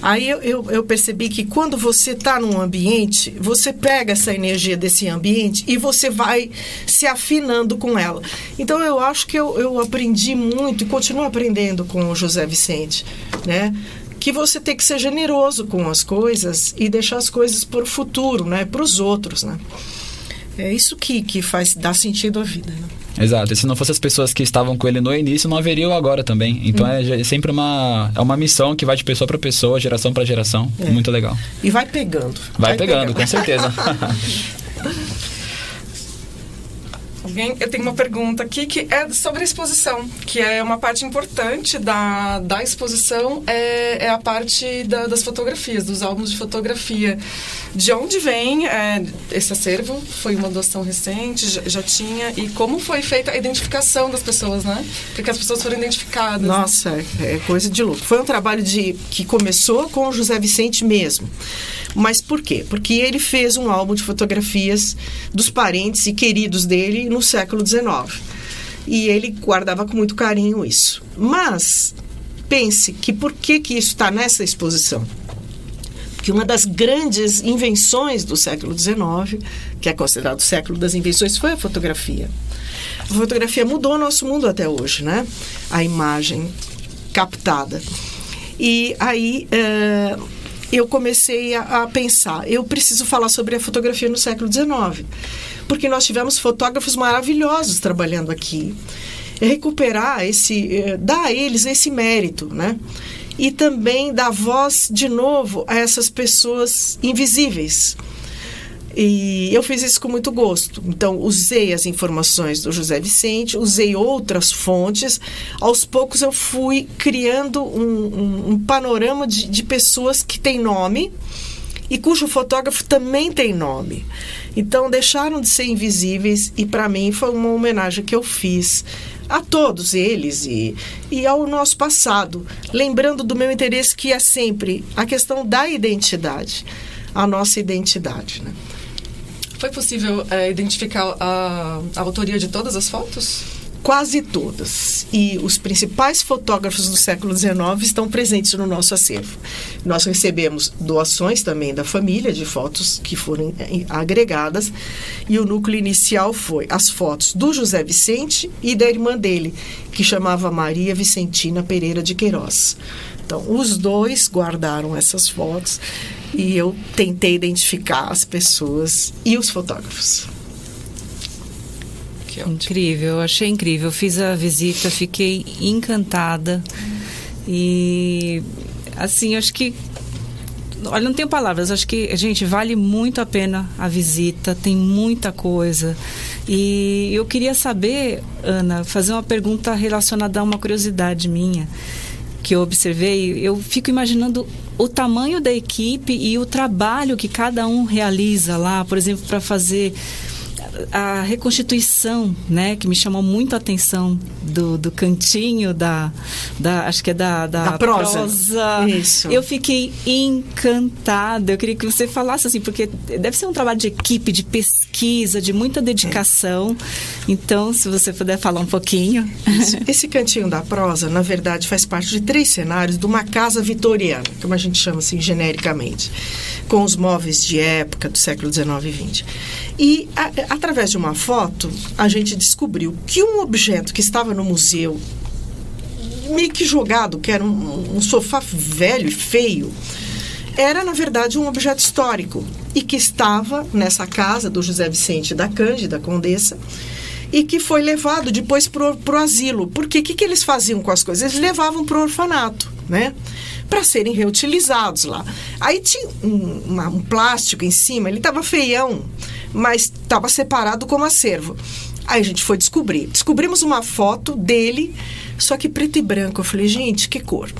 Aí eu, eu, eu percebi que quando você está num ambiente, você pega essa energia desse ambiente e você vai se afinando com ela. Então eu acho que eu, eu aprendi muito e continuo aprendendo com o José Vicente, né? que você tem que ser generoso com as coisas e deixar as coisas para o futuro, né? Para os outros, né? É isso que, que faz dar sentido à vida. Né? Exato. E se não fossem as pessoas que estavam com ele no início, não haveria o agora também. Então é, é sempre uma, é uma missão que vai de pessoa para pessoa, geração para geração. É. Muito legal. E vai pegando. Vai, pegando, com certeza. Alguém, eu tenho uma pergunta aqui que é sobre a exposição, que é uma parte importante da, da exposição, é, é a parte da- das fotografias, dos álbuns de fotografia. De onde vem é, esse acervo? Foi uma doação recente? Já, já tinha? E como foi feita a identificação das pessoas, né? Porque as pessoas foram identificadas. né? Nossa, é é coisa de louco. Foi um trabalho de que começou com o José Vicente mesmo. Mas por quê? Porque ele fez um álbum de fotografias dos parentes e queridos dele no século XIX. E ele guardava com muito carinho isso. Mas pense que por que, que isso está nessa exposição? que uma das grandes invenções do século XIX, que é considerado o século das invenções, foi a fotografia. A fotografia mudou o nosso mundo até hoje, né? A imagem captada. E aí eh, eu comecei a, a pensar, eu preciso falar sobre a fotografia no século XIX, porque nós tivemos fotógrafos maravilhosos trabalhando aqui. É recuperar esse, eh, dar a eles esse mérito, né? E também dar voz de novo a essas pessoas invisíveis. E eu fiz isso com muito gosto. Então, usei as informações do José Vicente, usei outras fontes. Aos poucos, eu fui criando um, um- um panorama de, de pessoas que têm nome e cujo fotógrafo também tem nome. Então, deixaram de ser invisíveis e, para mim, foi uma homenagem que eu fiz a todos eles e, e ao nosso passado, lembrando do meu interesse que é sempre a questão da identidade, a nossa identidade. Né? Foi possível é, identificar a, a autoria de todas as fotos? Quase todas. E os principais fotógrafos do século XIX estão presentes no nosso acervo. Nós recebemos doações também da família de fotos que foram eh, agregadas. E o núcleo inicial foi as fotos do José Vicente e da irmã dele, que chamava Maria Vicentina Pereira de Queiroz. Então, os dois guardaram essas fotos e eu tentei identificar as pessoas e os fotógrafos. Incrível, achei incrível. Fiz a visita, fiquei encantada. E assim, acho que Olha, não tenho palavras. Acho que, gente, vale muito a pena a visita. Tem muita coisa. E eu queria saber, Ana, fazer uma pergunta relacionada a uma curiosidade minha que eu observei. Eu fico imaginando o tamanho da equipe e o trabalho que cada um realiza lá, por exemplo, para fazer a reconstituição, né, que me chamou muito a atenção do, do cantinho da, da acho que é da, da, Da prosa. Isso. Eu fiquei encantada. Eu queria que você falasse assim, porque deve ser um trabalho de equipe, de pesquisa, de muita dedicação. Então, se você puder falar um pouquinho. Esse cantinho da prosa, na verdade, faz parte de três cenários de uma casa vitoriana, como a gente chama assim genericamente, com os móveis de época do século XIX e XX. E a- através de uma foto, a gente descobriu que um objeto que estava no museu, meio que jogado, que era um, um sofá velho e feio, era, na verdade, um objeto histórico e que estava nessa casa do José Vicente da Cândida, Condessa, e que foi levado depois para o asilo. Porque o que, que eles faziam com as coisas? Eles levavam para o orfanato, né? Para serem reutilizados lá. Aí tinha um, uma- um plástico em cima, ele estava feião, mas estava separado como acervo. Aí a gente foi descobrir. Descobrimos uma foto dele, só que preto e branco. Eu falei, gente, que cor.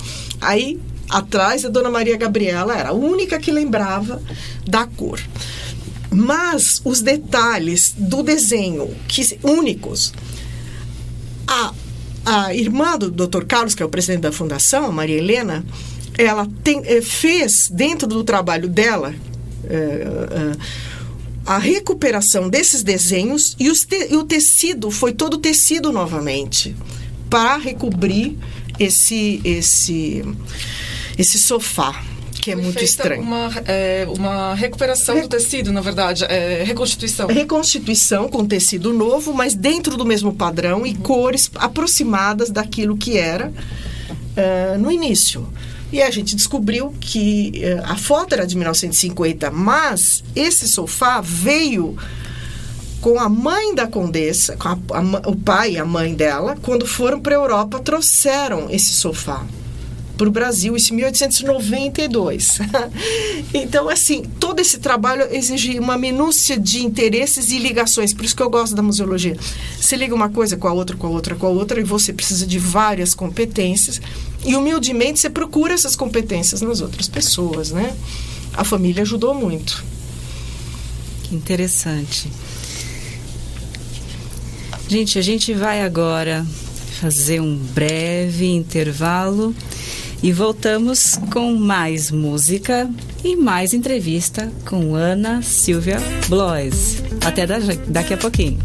Aí, atrás, a dona Maria Gabriela era a única que lembrava da cor. Mas os detalhes do desenho, que únicos, a, a irmã do Dr. Carlos, que é o presidente da fundação, Maria Helena, ela tem, eh, fez dentro do trabalho dela eh, eh, a recuperação desses desenhos e, te- e o tecido foi todo tecido novamente para recobrir esse esse esse sofá que é muito estranho. Uma, é, uma recuperação do tecido, na verdade, é, reconstituição. reconstituição com tecido novo, mas dentro do mesmo padrão e cores aproximadas daquilo que era eh, no início. E a gente descobriu que eh, a foto era de 1950, mas esse sofá veio com a mãe da condessa, com a- a o pai e a mãe dela, quando foram para a Europa, trouxeram esse sofá para o Brasil, isso em 1892. então, assim, todo esse trabalho exige uma minúcia de interesses e ligações, por isso que eu gosto da museologia. Você liga uma coisa com a outra, com a outra, com a outra, e você precisa de várias competências, e humildemente você procura essas competências nas outras pessoas, né? A família ajudou muito. Que interessante. Gente, a gente vai agora fazer um breve intervalo e voltamos com mais música e mais entrevista com Ana Silvia Blois. Até da- daqui a pouquinho.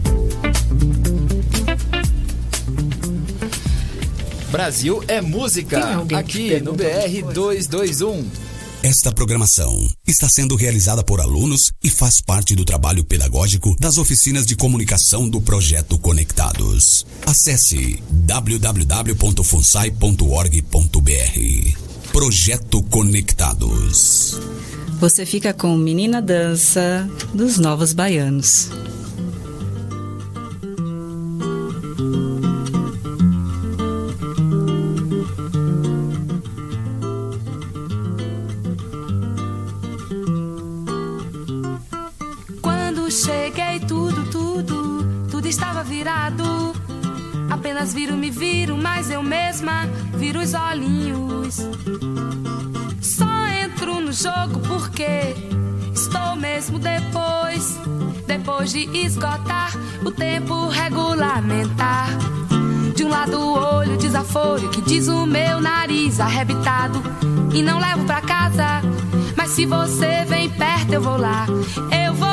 Brasil é música. Aqui no BR 221. Esta programação está sendo realizada por alunos e faz parte do trabalho pedagógico das oficinas de comunicação do projeto Conectados. Acesse www.funsai.org.br. Projeto Conectados. Você fica com Menina Dança dos Novos Baianos. Viro, me viro, mas eu mesma viro os olhinhos. Só entro no jogo porque estou mesmo depois. Depois de esgotar o tempo regulamentar. De um lado o olho desaforo que diz o meu nariz arrebitado. E não levo pra casa. Mas se você vem perto, eu vou lá. Eu vou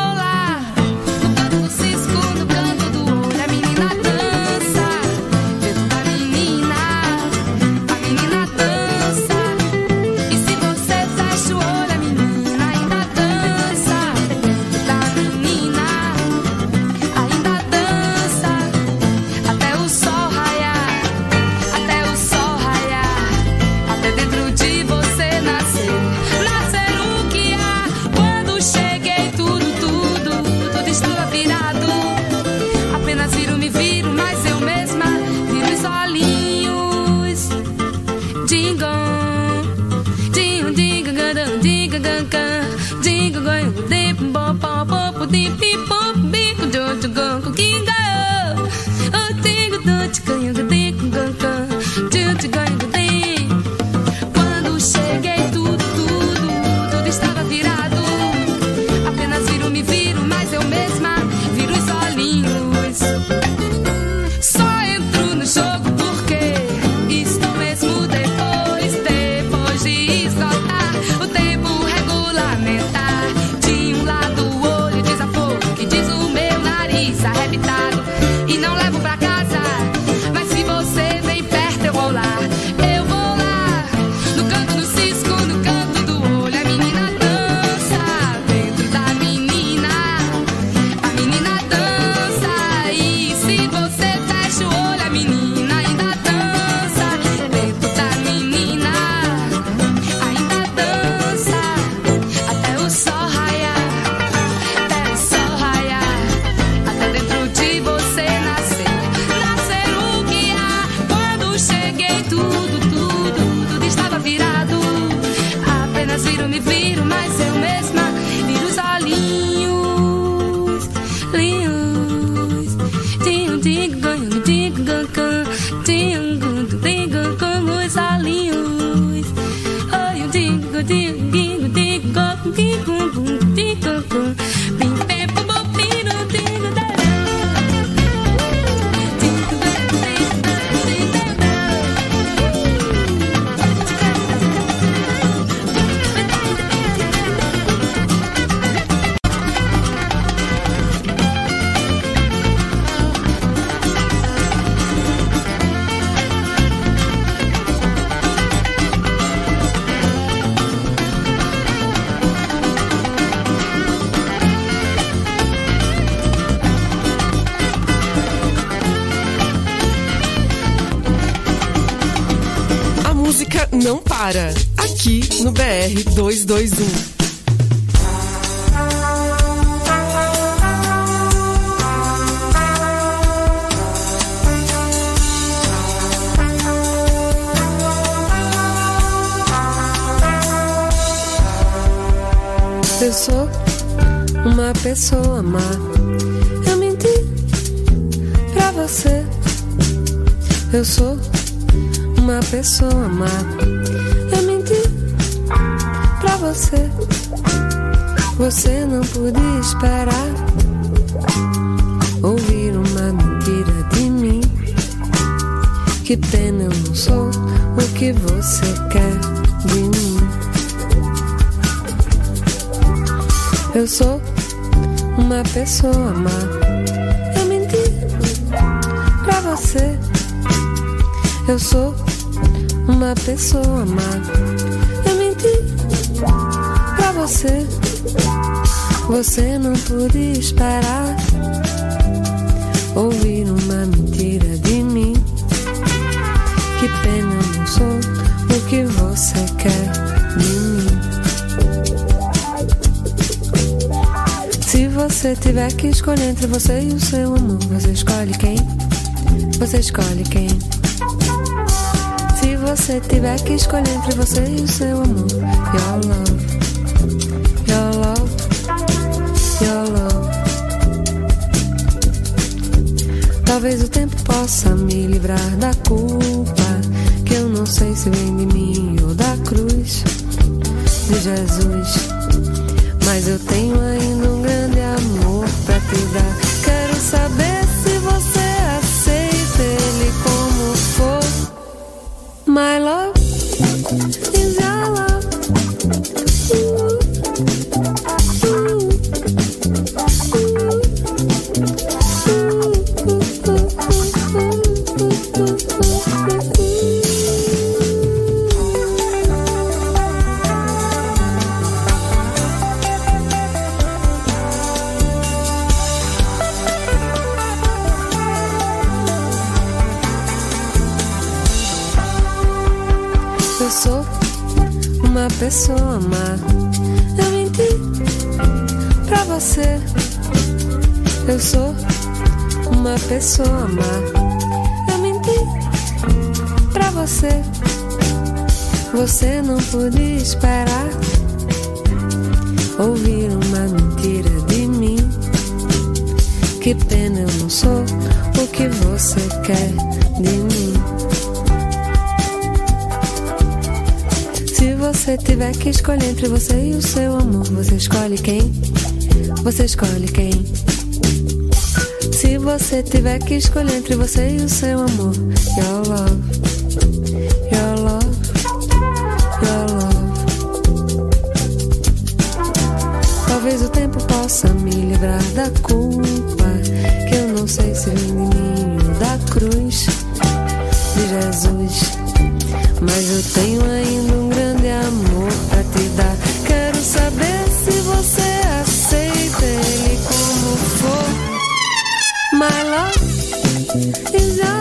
Eu sou uma pessoa má. Eu menti pra você. Você não podia esperar ouvir uma mentira de mim. Que pena eu não sou o que você quer de mim. Se você tiver que escolher entre você e o seu amor, você escolhe quem? Você escolhe quem? Você tiver que escolher entre você e o seu amor, your love, your love, your love. Talvez o tempo possa me livrar da culpa, que eu não sei se vem de mim ou da cruz de Jesus. Mas eu tenho ainda um grande amor pra te dar. Entre você e o seu amor, você escolhe quem? Você escolhe quem? Se você tiver que escolher entre você e o seu amor, your love, your love, your love. Talvez o tempo possa me livrar da culpa, que eu não sei se vem de mim da cruz de Jesus. Mas eu tenho ainda My love is your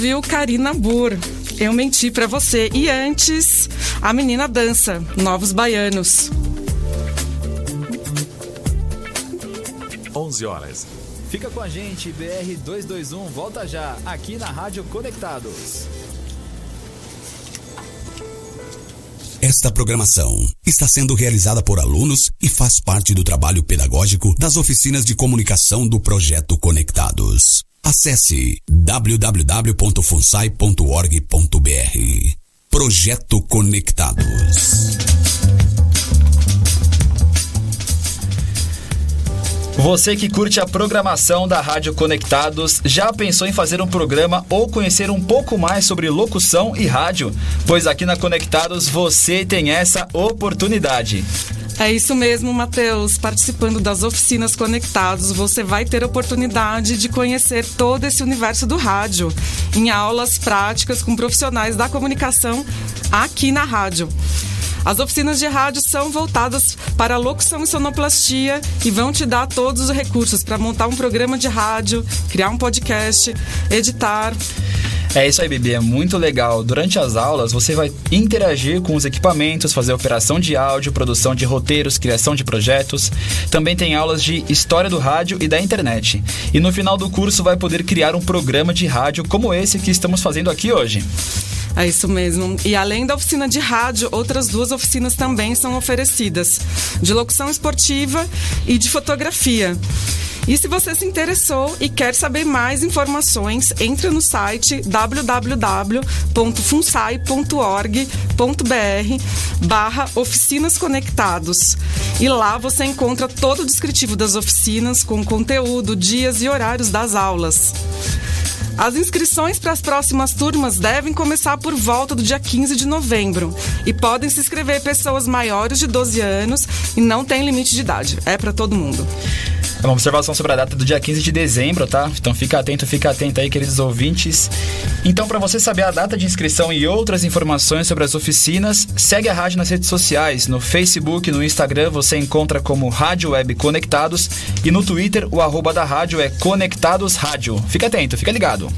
ouviu Karina Burr. Eu menti pra você. E antes, a menina dança, Novos Baianos. 11 horas. Fica com a gente, BR 221, volta já, aqui na Rádio Conectados. Esta programação está sendo realizada por alunos e faz parte do trabalho pedagógico das oficinas de comunicação do projeto Conectados. Acesse www.funsai.org.br. Projeto Conectados. Você que curte a programação da Rádio Conectados, já pensou em fazer um programa ou conhecer um pouco mais sobre locução e rádio? Pois aqui na Conectados você tem essa oportunidade. É isso mesmo, Matheus. Participando das oficinas conectados, você vai ter a oportunidade de conhecer todo esse universo do rádio em aulas práticas com profissionais da comunicação aqui na rádio. As oficinas de rádio são voltadas para locução e sonoplastia e vão te dar todos os recursos para montar um programa de rádio, criar um podcast, editar. É isso aí, Bibi, é muito legal. Durante as aulas, você vai interagir com os equipamentos, fazer operação de áudio, produção de roteiros, criação de projetos. Também tem aulas de história do rádio e da internet. E no final do curso vai poder criar um programa de rádio como esse que estamos fazendo aqui hoje. É isso mesmo. E além da oficina de rádio, outras duas oficinas também são oferecidas: de locução esportiva e de fotografia. E se você se interessou e quer saber mais informações, entre no site www.funsai.org.br barra oficinas conectados. E lá você encontra todo o descritivo das oficinas com conteúdo, dias e horários das aulas. As inscrições para as próximas turmas devem começar por volta do dia 15 de novembro e podem se inscrever pessoas maiores de 12 anos e não tem limite de idade. É para todo mundo. É uma observação sobre a data do dia 15 de dezembro, tá? Então fica atento, fica atento aí, queridos ouvintes. Então, para você saber a data de inscrição e outras informações sobre as oficinas, segue a rádio nas redes sociais. No Facebook, no Instagram, você encontra como Rádio Web Conectados e no Twitter, o arroba da rádio é Conectados Rádio. Fica atento, fica ligado.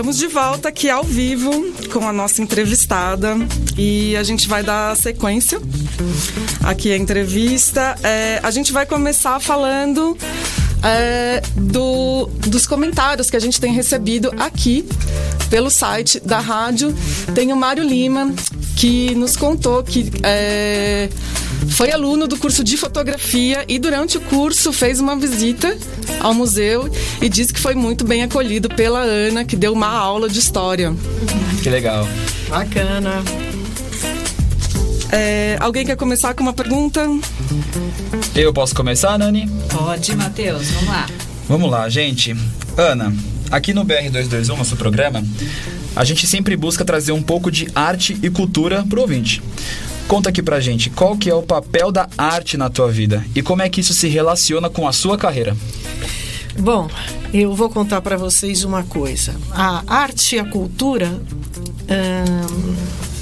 Estamos de volta aqui ao vivo com a nossa entrevistada e a gente vai dar sequência aqui a entrevista. É, a gente vai começar falando é, do, dos comentários que a gente tem recebido aqui pelo site da rádio. Tem o Mário Lima, que nos contou que é, foi aluno do curso de fotografia e durante o curso fez uma visita ao museu e disse que foi muito bem acolhido pela Ana, que deu uma aula de história. Que legal. Bacana. É, alguém quer começar com uma pergunta? Eu posso começar, Nani? Pode, Matheus, vamos lá. Vamos lá, gente. Ana, aqui no BR221, nosso programa, a gente sempre busca trazer um pouco de arte e cultura pro ouvinte. Conta aqui pra gente, qual que é o papel da arte na tua vida e como é que isso se relaciona com a sua carreira? Bom, eu vou contar para vocês uma coisa. A arte e a cultura hum,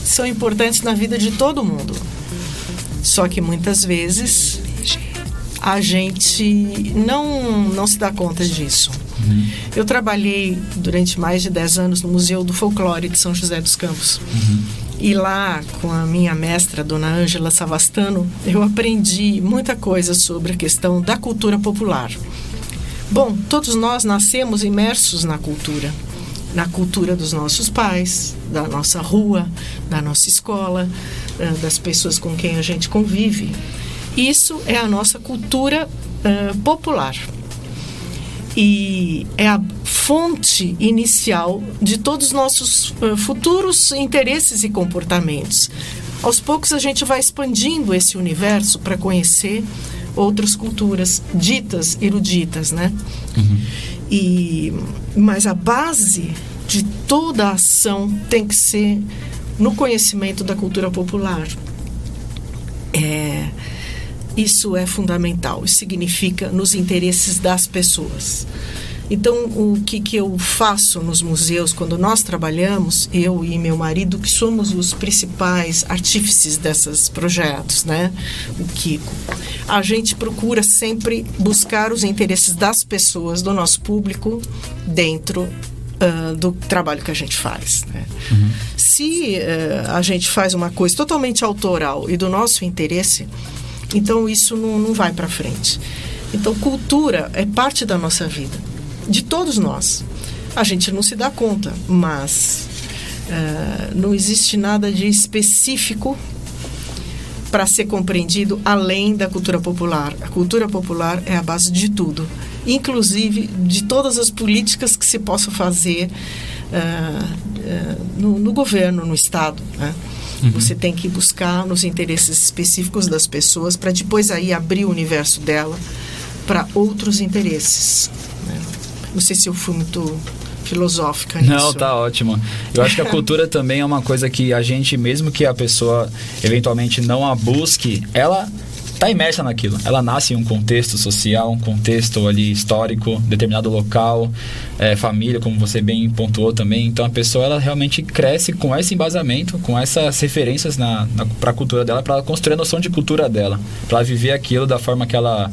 são importantes na vida de todo mundo. Só que muitas vezes a gente não, não se dá conta disso. Eu trabalhei durante mais de 10 anos no Museu do Folclore de São José dos Campos. E lá, com a minha mestra, dona Ângela Savastano, eu aprendi muita coisa sobre a questão da cultura popular. Bom, todos nós nascemos imersos na cultura. Na cultura dos nossos pais, da nossa rua, da nossa escola, eh, das pessoas com quem a gente convive. Isso é a nossa cultura eh, popular. E é a fonte inicial de todos os nossos eh, futuros interesses e comportamentos. Aos poucos a gente vai expandindo esse universo para conhecer outras culturas ditas eruditas, né? E mas a base de toda a ação tem que ser no conhecimento da cultura popular. É, isso é fundamental. Isso significa nos interesses das pessoas. Então, o que, que eu faço nos museus quando nós trabalhamos, eu e meu marido, que somos os principais artífices desses projetos, né? O Kiko. A gente procura sempre buscar os interesses das pessoas, do nosso público, dentro ah, do trabalho que a gente faz. Né? Se eh, a gente faz uma coisa totalmente autoral e do nosso interesse, então isso não, não vai para frente. Então, cultura é parte da nossa vida. de todos nós. A gente não se dá conta, mas uh, não existe nada de específico para ser compreendido além da cultura popular. A cultura popular é a base de tudo, inclusive de todas as políticas que se possam fazer uh, uh, no, no, governo, no Estado. Né? Uhum. Você tem que buscar nos interesses específicos das pessoas para depois aí abrir o universo dela para outros interesses. Né? Não sei se eu fui muito filosófica nisso. Não, tá ótimo. Eu acho que a cultura também é uma coisa que a gente, mesmo que a pessoa eventualmente não a busque, ela está imersa naquilo. Ela nasce em um contexto social, um contexto ali histórico, determinado local, é, família, como você bem pontuou também. Então a pessoa ela realmente cresce com esse embasamento, com essas referências na, na para a cultura dela, para construir a noção de cultura dela, para viver aquilo da forma que ela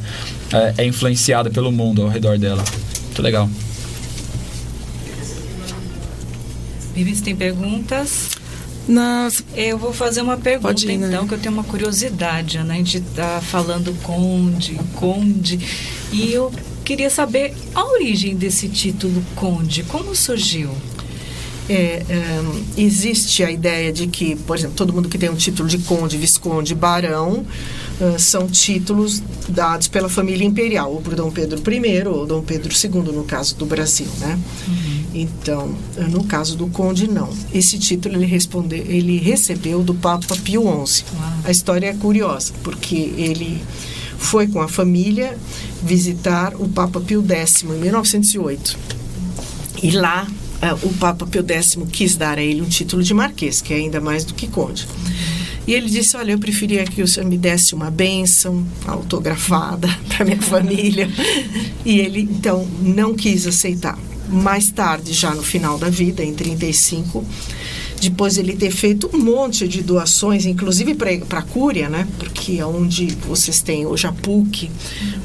é, é influenciada pelo mundo ao redor dela. Muito legal. Vivi, tem perguntas? Nas... Eu vou fazer uma pergunta, ir, né? então, que eu tenho uma curiosidade. Né? A gente está falando Conde, Conde, e eu queria saber a origem desse título Conde. Como surgiu? É, um, existe a ideia de que, por exemplo, todo mundo que tem um título de conde, visconde, barão, uh, são títulos dados pela família imperial, ou por Dom Pedro I ou Dom Pedro II, no caso do Brasil, né? Uhum. Então, no caso do conde, não. Esse título ele, responde, ele recebeu do Papa Pio XI. A história é curiosa, porque ele foi com a família visitar o Papa Pio X em 1908. E lá o Papa Pio X quis dar a ele um título de marquês, que é ainda mais do que conde. E ele disse: Olha, eu preferia que o senhor me desse uma bênção autografada para minha família. e ele, então, não quis aceitar mais tarde, já no final da vida, em 35, depois ele ter feito um monte de doações, inclusive para a Cúria, né? Porque é onde vocês têm hoje a PUC,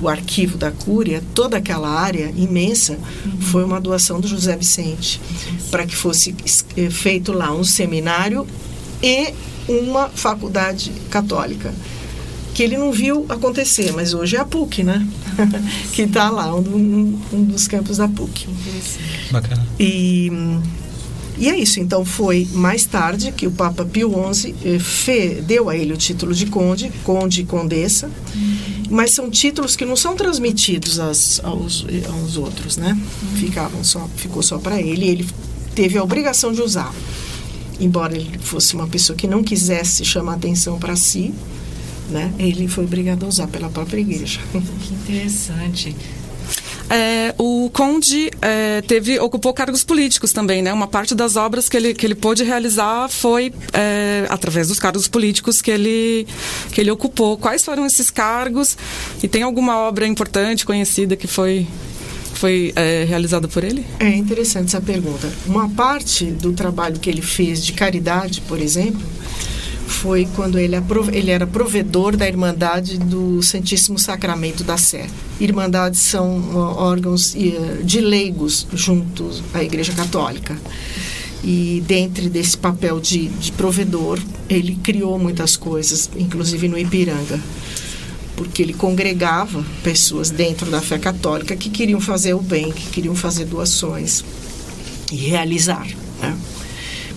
o arquivo da Cúria, toda aquela área imensa foi uma doação do José Vicente, para que fosse eh, feito lá um seminário e uma faculdade católica que ele não viu acontecer, mas hoje é a PUC, né? que está lá, um, um, dos campos da PUC. Bacana. E, e é isso. Então foi mais tarde que o Papa Pio XI eh, deu a ele o título de conde, conde e condessa, mas são títulos que não são transmitidos aos, aos, aos outros, né? Ficavam só, ficou só para ele. E ele teve a obrigação de usar, embora ele fosse uma pessoa que não quisesse chamar atenção para si né? Ele foi obrigado a usar pela própria igreja. Que interessante. É, o Conde é, teve ocupou cargos políticos também, né? Uma parte das obras que ele, que ele pôde realizar foi é, através dos cargos políticos que ele que ele ocupou. Quais foram esses cargos? E tem alguma obra importante, conhecida que foi foi é, realizada por ele? É interessante essa pergunta. Uma parte do trabalho que ele fez de caridade, por exemplo, foi quando ele, ele era provedor da Irmandade do Santíssimo Sacramento da Sé. Irmandades são órgãos uh, de leigos juntos à Igreja Católica. E dentro desse papel de, de provedor, ele criou muitas coisas, inclusive no Ipiranga porque ele congregava pessoas dentro da fé católica que queriam fazer o bem, que queriam fazer doações e realizar. Né?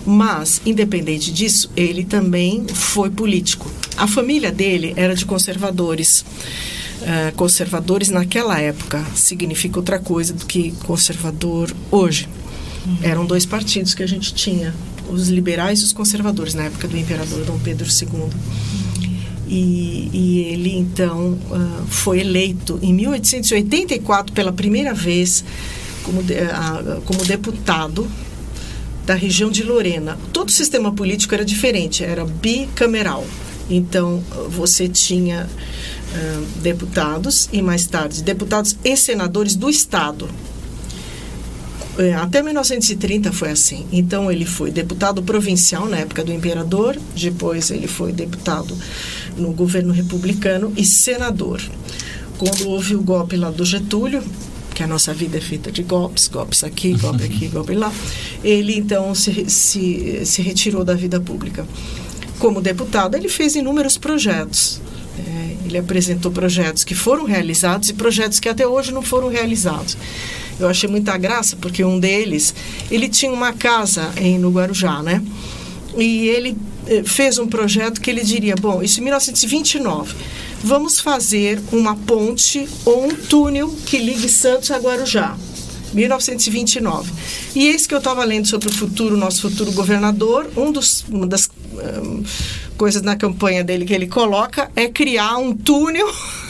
Mas, independente disso, ele também foi político. A família dele era de conservadores. Uh, conservadores naquela época significa outra coisa do que conservador hoje. Uhum. Eram dois partidos que a gente tinha, os liberais e os conservadores, na época do imperador Dom Pedro II. E, e, ele então uh, foi eleito em 1884 pela primeira vez como, de, uh, como deputado da região de Lorena. Todo o sistema político era diferente, era bicameral. Então, você tinha uh, deputados e mais tarde deputados e senadores do Estado. É, até 1930 foi assim. Então, ele foi deputado provincial na época do imperador, depois, ele foi deputado no governo republicano e senador. Quando houve o golpe lá do Getúlio, que a nossa vida é feita de golpes, golpes aqui, golpe aqui, golpe lá. Ele então se, se, se retirou da vida pública. Como deputado, ele fez inúmeros projetos. É, ele apresentou projetos que foram realizados e projetos que até hoje não foram realizados. eu achei muita graça, porque um deles, ele tinha uma casa em, no Guarujá, né? E ele eh, fez um projeto que ele diria, bom, isso em 1929, vamos fazer uma ponte ou um túnel que ligue Santos a Guarujá. 1929. E eis que eu estava lendo sobre o futuro, nosso futuro governador, um dos, uma das hum, coisas na campanha dele que ele coloca é criar um túnel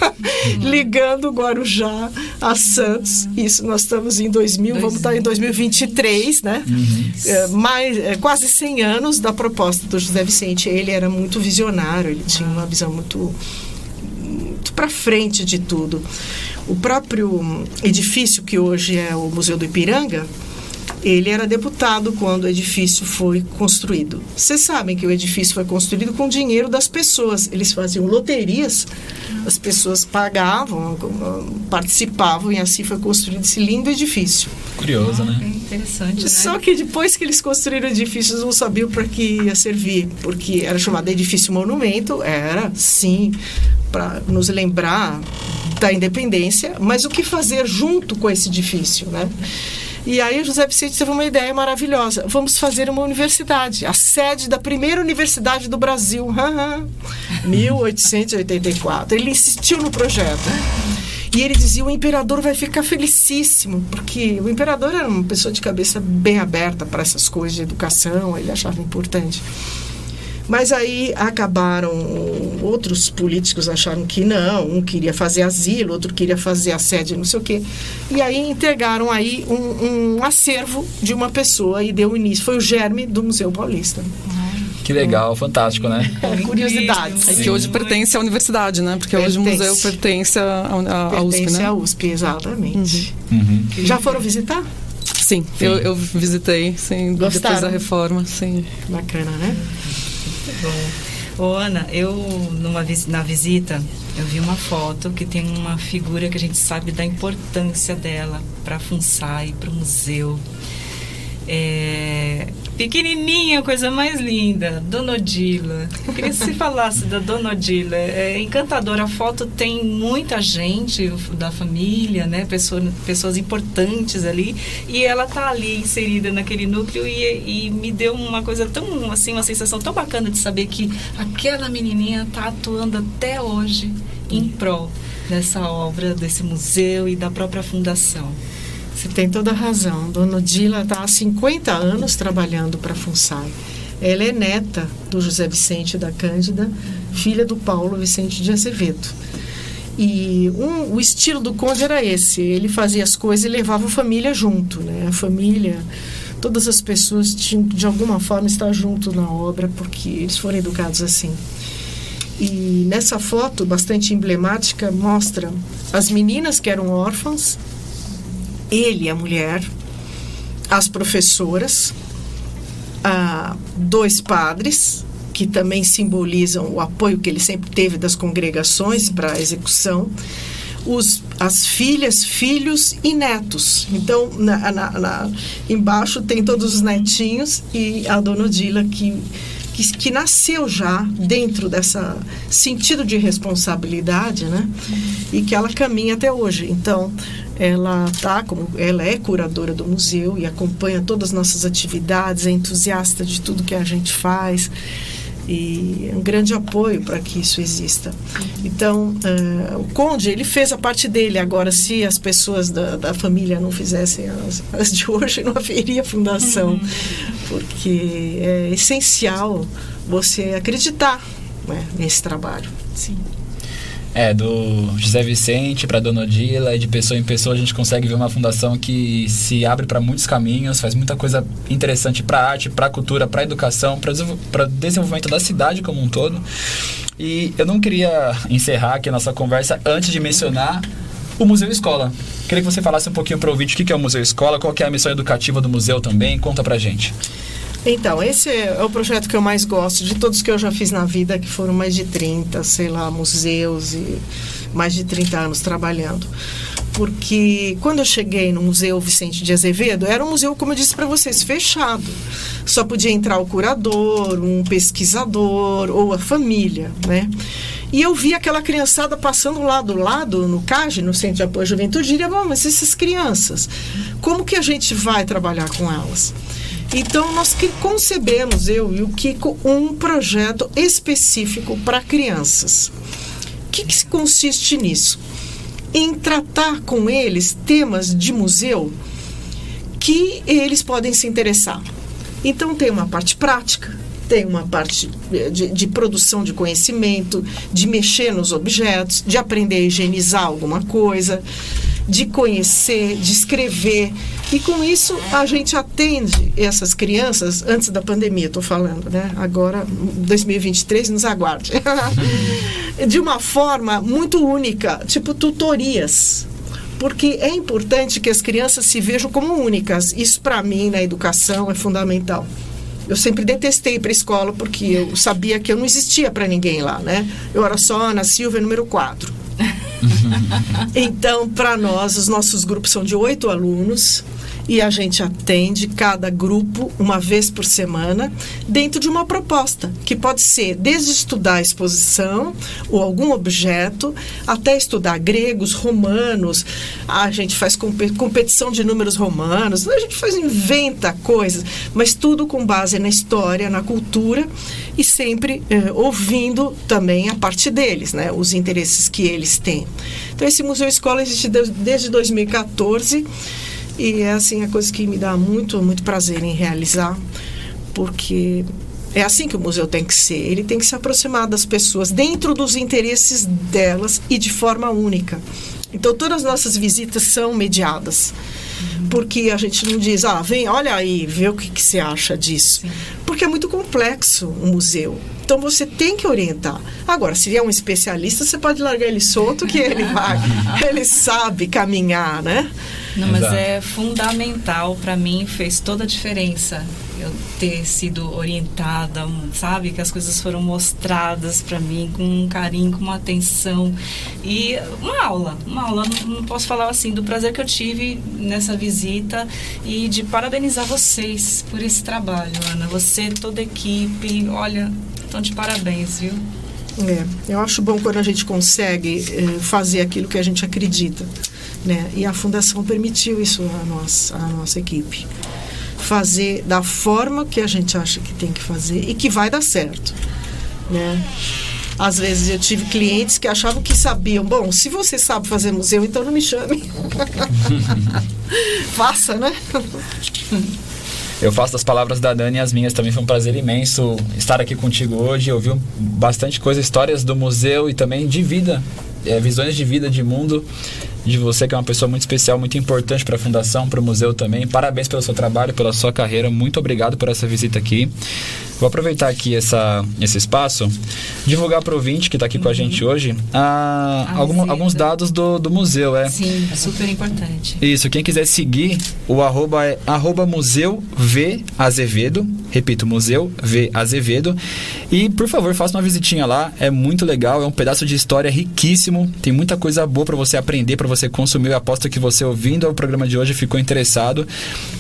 ligando Guarujá a Santos. Isso nós estamos em 2000, vamos estar em 2023, né? É, mais, é, quase 100 anos da proposta do José Vicente. Ele era muito visionário, ele tinha uma visão muito muito para frente de tudo. O próprio edifício que hoje é o Museu do Ipiranga, ele era deputado quando o edifício foi construído. Vocês sabem que o edifício foi construído com dinheiro das pessoas. Eles faziam loterias, as pessoas pagavam, participavam e assim foi construído esse lindo edifício. Curioso, É né? interessante, né? Só que depois que eles construíram o edifício, eles não sabiam para que ia servir, porque era chamado edifício monumento, era sim para nos lembrar da independência, mas o que fazer junto com esse edifício, né? E aí o José Vicente teve uma ideia maravilhosa. Vamos fazer uma universidade, a sede da primeira universidade do Brasil. 1884. Ele insistiu no projeto. E ele dizia: o imperador vai ficar felicíssimo, porque o imperador era uma pessoa de cabeça bem aberta para essas coisas de educação, ele achava importante. Mas aí acabaram, outros políticos acharam que não, um queria fazer asilo, outro queria fazer a sede, não sei o quê. E aí entregaram aí um, um acervo de uma pessoa e deu início. Foi o germe do Museu Paulista. Que legal, fantástico, né? É, curiosidades. É que hoje pertence à universidade, né? Porque hoje o Pertence. museu pertence à, à- à USP, Pertence né? à USP, exatamente. Uhum. Já foram visitar? Sim, Eu, eu visitei, sim, depois Gostaram? da reforma, sim. Bacana, né? Ô, Ana, eu numa na visita eu vi uma foto que tem uma figura que a gente sabe da importância dela para a FUNSAI, para o museu. É, pequenininha, coisa mais linda, Dona Odila. Eu queria que você falasse da Dona Odila. É encantadora. A foto tem muita gente da família, né? Pessoa, pessoas importantes ali. E ela tá ali inserida naquele núcleo e, e me deu uma coisa tão, assim, uma sensação tão bacana de saber que aquela menininha tá atuando até hoje em prol dessa obra, desse museu e da própria fundação. Você tem toda a razão. Dona Odila está há 50 anos trabalhando para a FUNSAI. Ela é neta do José Vicente da Cândida, filha do Paulo Vicente de Azevedo. E um- o estilo do Conde era esse: ele fazia as coisas e levava a família junto. Né? A família, todas as pessoas tinham de alguma forma, estar junto na obra, porque eles foram educados assim. E nessa foto, bastante emblemática, mostra as meninas que eram órfãs, ele a mulher, as professoras, dois padres, que também simbolizam o apoio que ele sempre teve das congregações para a execução, os, as filhas, filhos e netos. Então, na, na- na- embaixo tem todos os netinhos e a dona Odila, que, que, que nasceu já dentro dessa sentido de responsabilidade, né? E que ela caminha até hoje. Então, ela tá como ela é curadora do museu e acompanha todas as nossas atividades, é entusiasta de tudo que a gente faz e um grande apoio para que isso exista. Então, eh, o Conde, ele fez a parte dele. Agora, se as pessoas da, da família não fizessem as, as de hoje, não haveria fundação, porque é essencial você acreditar né, nesse trabalho. Sim. É, do José Vicente para Dona Odila e de pessoa em pessoa a gente consegue ver uma fundação que se abre para muitos caminhos, faz muita coisa interessante para arte, para cultura, para educação, para desenvolvimento da cidade como um todo. E eu não queria encerrar aqui a nossa conversa antes de mencionar o Museu Escola. Queria que você falasse um pouquinho para o ouvinte o que é o Museu Escola, qual é a missão educativa do museu também, conta pra gente. Então, esse é o projeto que eu mais gosto de todos que eu já fiz na vida, que foram mais de 30, sei lá, museus e mais de 30 anos trabalhando. Porque quando eu cheguei no Museu Vicente de Azevedo, era um museu, como eu disse para vocês, fechado. Só podia entrar o curador, um pesquisador ou a família, né? E eu vi aquela criançada passando lá do lado, no CAGE, no Centro de Apoio à Juventude, e diria, bom, mas essas crianças, como que a gente vai trabalhar com elas? Então, nós que concebemos, eu e o Kiko, um projeto específico para crianças. O que, que consiste nisso? Em tratar com eles temas de museu que eles podem se interessar. Então, tem uma parte prática, tem uma parte de, de, produção de conhecimento, de mexer nos objetos, de aprender a higienizar alguma coisa, de conhecer, de escrever. E com isso a gente atende essas crianças antes da pandemia, estou falando, né? Agora, 2023, nos aguarde. de uma forma muito única, tipo tutorias porque é importante que as crianças se vejam como únicas. Isso, para mim, na educação, é fundamental. Eu sempre detestei para a escola porque eu sabia que eu não existia para ninguém lá, né? Eu era só Ana Silva, número 4. então, para nós, os nossos grupos são de oito alunos e a gente atende cada grupo uma vez por semana dentro de uma proposta, que pode ser desde estudar a exposição ou algum objeto, até estudar gregos, romanos, a gente faz competição de números romanos, a gente faz inventa coisas, mas tudo com base na história, na cultura e sempre eh, ouvindo também a parte deles, né, os interesses que eles têm. Então esse museu escola existe desde 2014 e é assim a coisa que me dá muito, muito prazer em realizar, porque é assim que o museu tem que ser. Ele tem que se aproximar das pessoas dentro dos interesses delas e de forma única. Então todas as nossas visitas são mediadas. Porque a gente não diz, ah, vem, olha aí, vê o que, que você acha disso. Sim. Porque é muito complexo o museu. Então você tem que orientar. Agora, se é um especialista, você pode largar ele solto que ele vai, ele sabe caminhar, né? Não, mas Exato. é fundamental para mim, fez toda a diferença eu ter sido orientada, sabe? Que as coisas foram mostradas para mim com um carinho, com uma atenção. E uma aula, uma aula, não, não posso falar assim, do prazer que eu tive nessa visita e de parabenizar vocês por esse trabalho, Ana. Você, toda a equipe, olha, estão de parabéns, viu? É, eu acho bom quando a gente consegue é, fazer aquilo que a gente acredita. Né? E a Fundação permitiu isso à nossa, à nossa equipe. Fazer da forma que a gente acha que tem que fazer e que vai dar certo. Né? Às vezes eu tive clientes que achavam que sabiam. Bom, se você sabe fazer museu, então não me chame. Faça, né? Eu faço das palavras da Dani as minhas também. Foi um prazer imenso estar aqui contigo hoje. Ouvi bastante coisa, histórias do museu e também de vida, é, visões de vida, de mundo de você, que é uma pessoa muito especial, muito importante para a Fundação, para o museu também. Parabéns pelo seu trabalho, pela sua carreira. Muito obrigado por essa visita aqui. Vou aproveitar aqui essa, esse espaço, divulgar para o ouvinte que está aqui uhum. com a uhum. gente hoje a, a algum, alguns dados do, do museu. É. Sim, é super importante. Isso, quem quiser seguir, o arroba é arroba museu V Azevedo. Repito, museu V Azevedo. E, por favor, faça uma visitinha lá. É muito legal, é um pedaço de história riquíssimo. Tem muita coisa boa para você aprender, para você consumir. Eu aposto que você, ouvindo o programa de hoje, ficou interessado.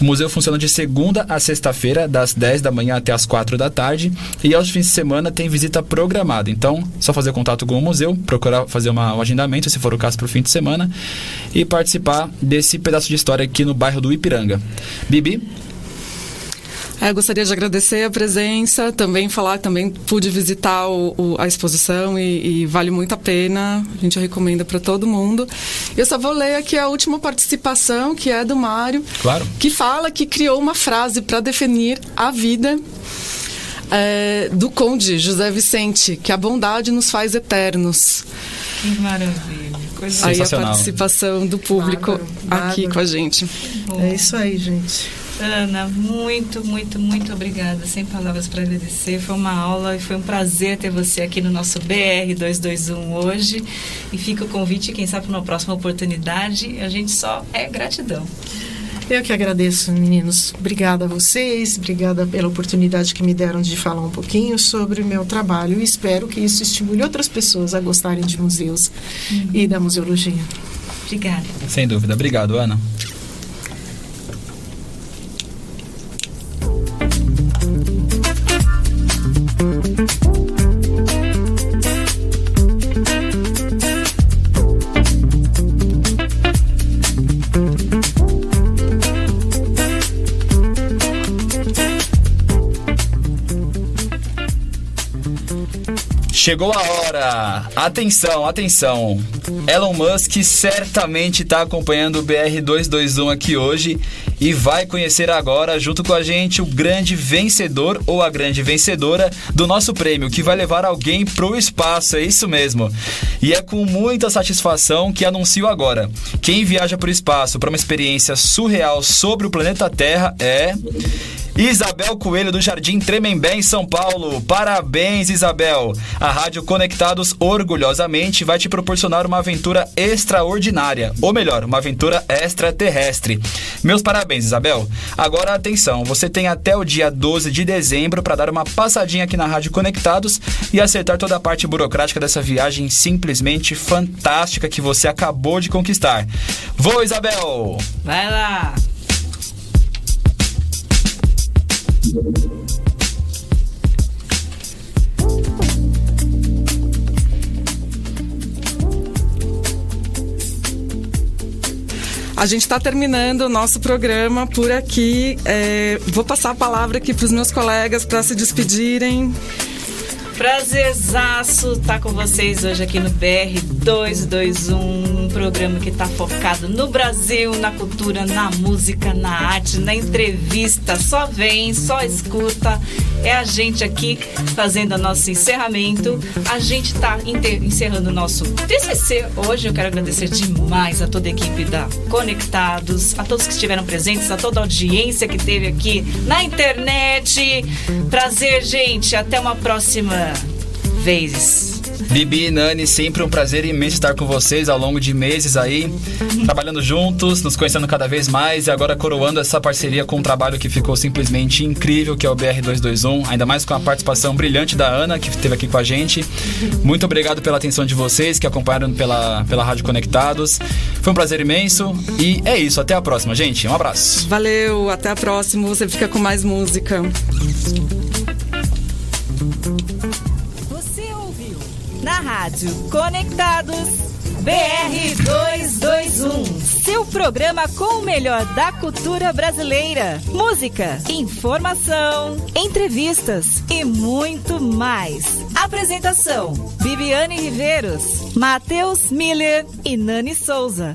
O museu funciona de segunda a sexta-feira, das 10 da manhã até as 4 da tarde. E aos fins de semana tem visita programada. Então, só fazer contato com o museu, procurar fazer uma, um agendamento, se for o caso, para o fim de semana, e participar desse pedaço de história aqui no bairro do Ipiranga. Bibi? É, gostaria de agradecer a presença, também falar, também pude visitar o, o, a exposição e, e, vale muito a pena. A gente recomenda para todo mundo. Eu só vou ler aqui a última participação, que é do Mário, claro. que fala que criou uma frase para definir a vida é, do Conde José Vicente, que a bondade nos faz eternos. Que maravilha. Coisa aí a participação do público bárbaro, bárbaro. aqui com a gente. É isso aí, gente. Ana, muito, muito, muito obrigada. Sem palavras para agradecer. Foi uma aula e foi um prazer ter você aqui no nosso BR 221 hoje. E fica o convite, quem sabe, para uma próxima oportunidade. A gente só é gratidão. Eu que agradeço, meninos. Obrigada a vocês, obrigada pela oportunidade que me deram de falar um pouquinho sobre o meu trabalho. E espero que isso estimule outras pessoas a gostarem de museus uhum. e da museologia. Obrigada. Sem dúvida. Obrigado, Ana. Chegou a hora! Atenção, atenção! Elon Musk certamente está acompanhando o BR221 aqui hoje e vai conhecer agora, junto com a gente, o grande vencedor ou a grande vencedora do nosso prêmio, que vai levar alguém pro espaço, é isso mesmo. E é com muita satisfação que anuncio agora. Quem viaja pro espaço para uma experiência surreal sobre o planeta Terra é. Isabel Coelho do Jardim Tremembé em São Paulo. Parabéns, Isabel. A Rádio Conectados orgulhosamente vai te proporcionar uma aventura extraordinária, ou melhor, uma aventura extraterrestre. Meus parabéns, Isabel. Agora atenção, você tem até o dia 12 de dezembro para dar uma passadinha aqui na Rádio Conectados e acertar toda a parte burocrática dessa viagem simplesmente fantástica que você acabou de conquistar. Vou, Isabel! Vai lá! A gente está terminando o nosso programa por aqui. É, vou passar a palavra aqui para os meus colegas para se despedirem. Prazerzaço estar com vocês hoje aqui no BR 221, um programa que está focado no Brasil, na cultura, na música, na arte, na entrevista. Só vem, só escuta. É a gente aqui fazendo o nosso encerramento. A gente está encerrando o nosso TCC hoje. Eu quero agradecer demais a toda a equipe da Conectados, a todos que estiveram presentes, a toda a audiência que teve aqui na internet. Prazer, gente. Até uma próxima vezes. Bibi e Nani, sempre um prazer imenso estar com vocês ao longo de meses aí, trabalhando juntos, nos conhecendo cada vez mais e agora coroando essa parceria com um trabalho que ficou simplesmente incrível, que é o BR221, ainda mais com a participação brilhante da Ana, que esteve aqui com a gente. Muito obrigado pela atenção de vocês que acompanharam pela, pela Rádio Conectados. Foi um prazer imenso e é isso, até a próxima, gente. Um abraço. Valeu, até a próxima. Você fica com mais música. Na rádio Conectados BR 221. Seu programa com o melhor da cultura brasileira. Música, informação, entrevistas e muito mais. Apresentação: Bibiane Riveiros, Matheus Miller e Nani Souza.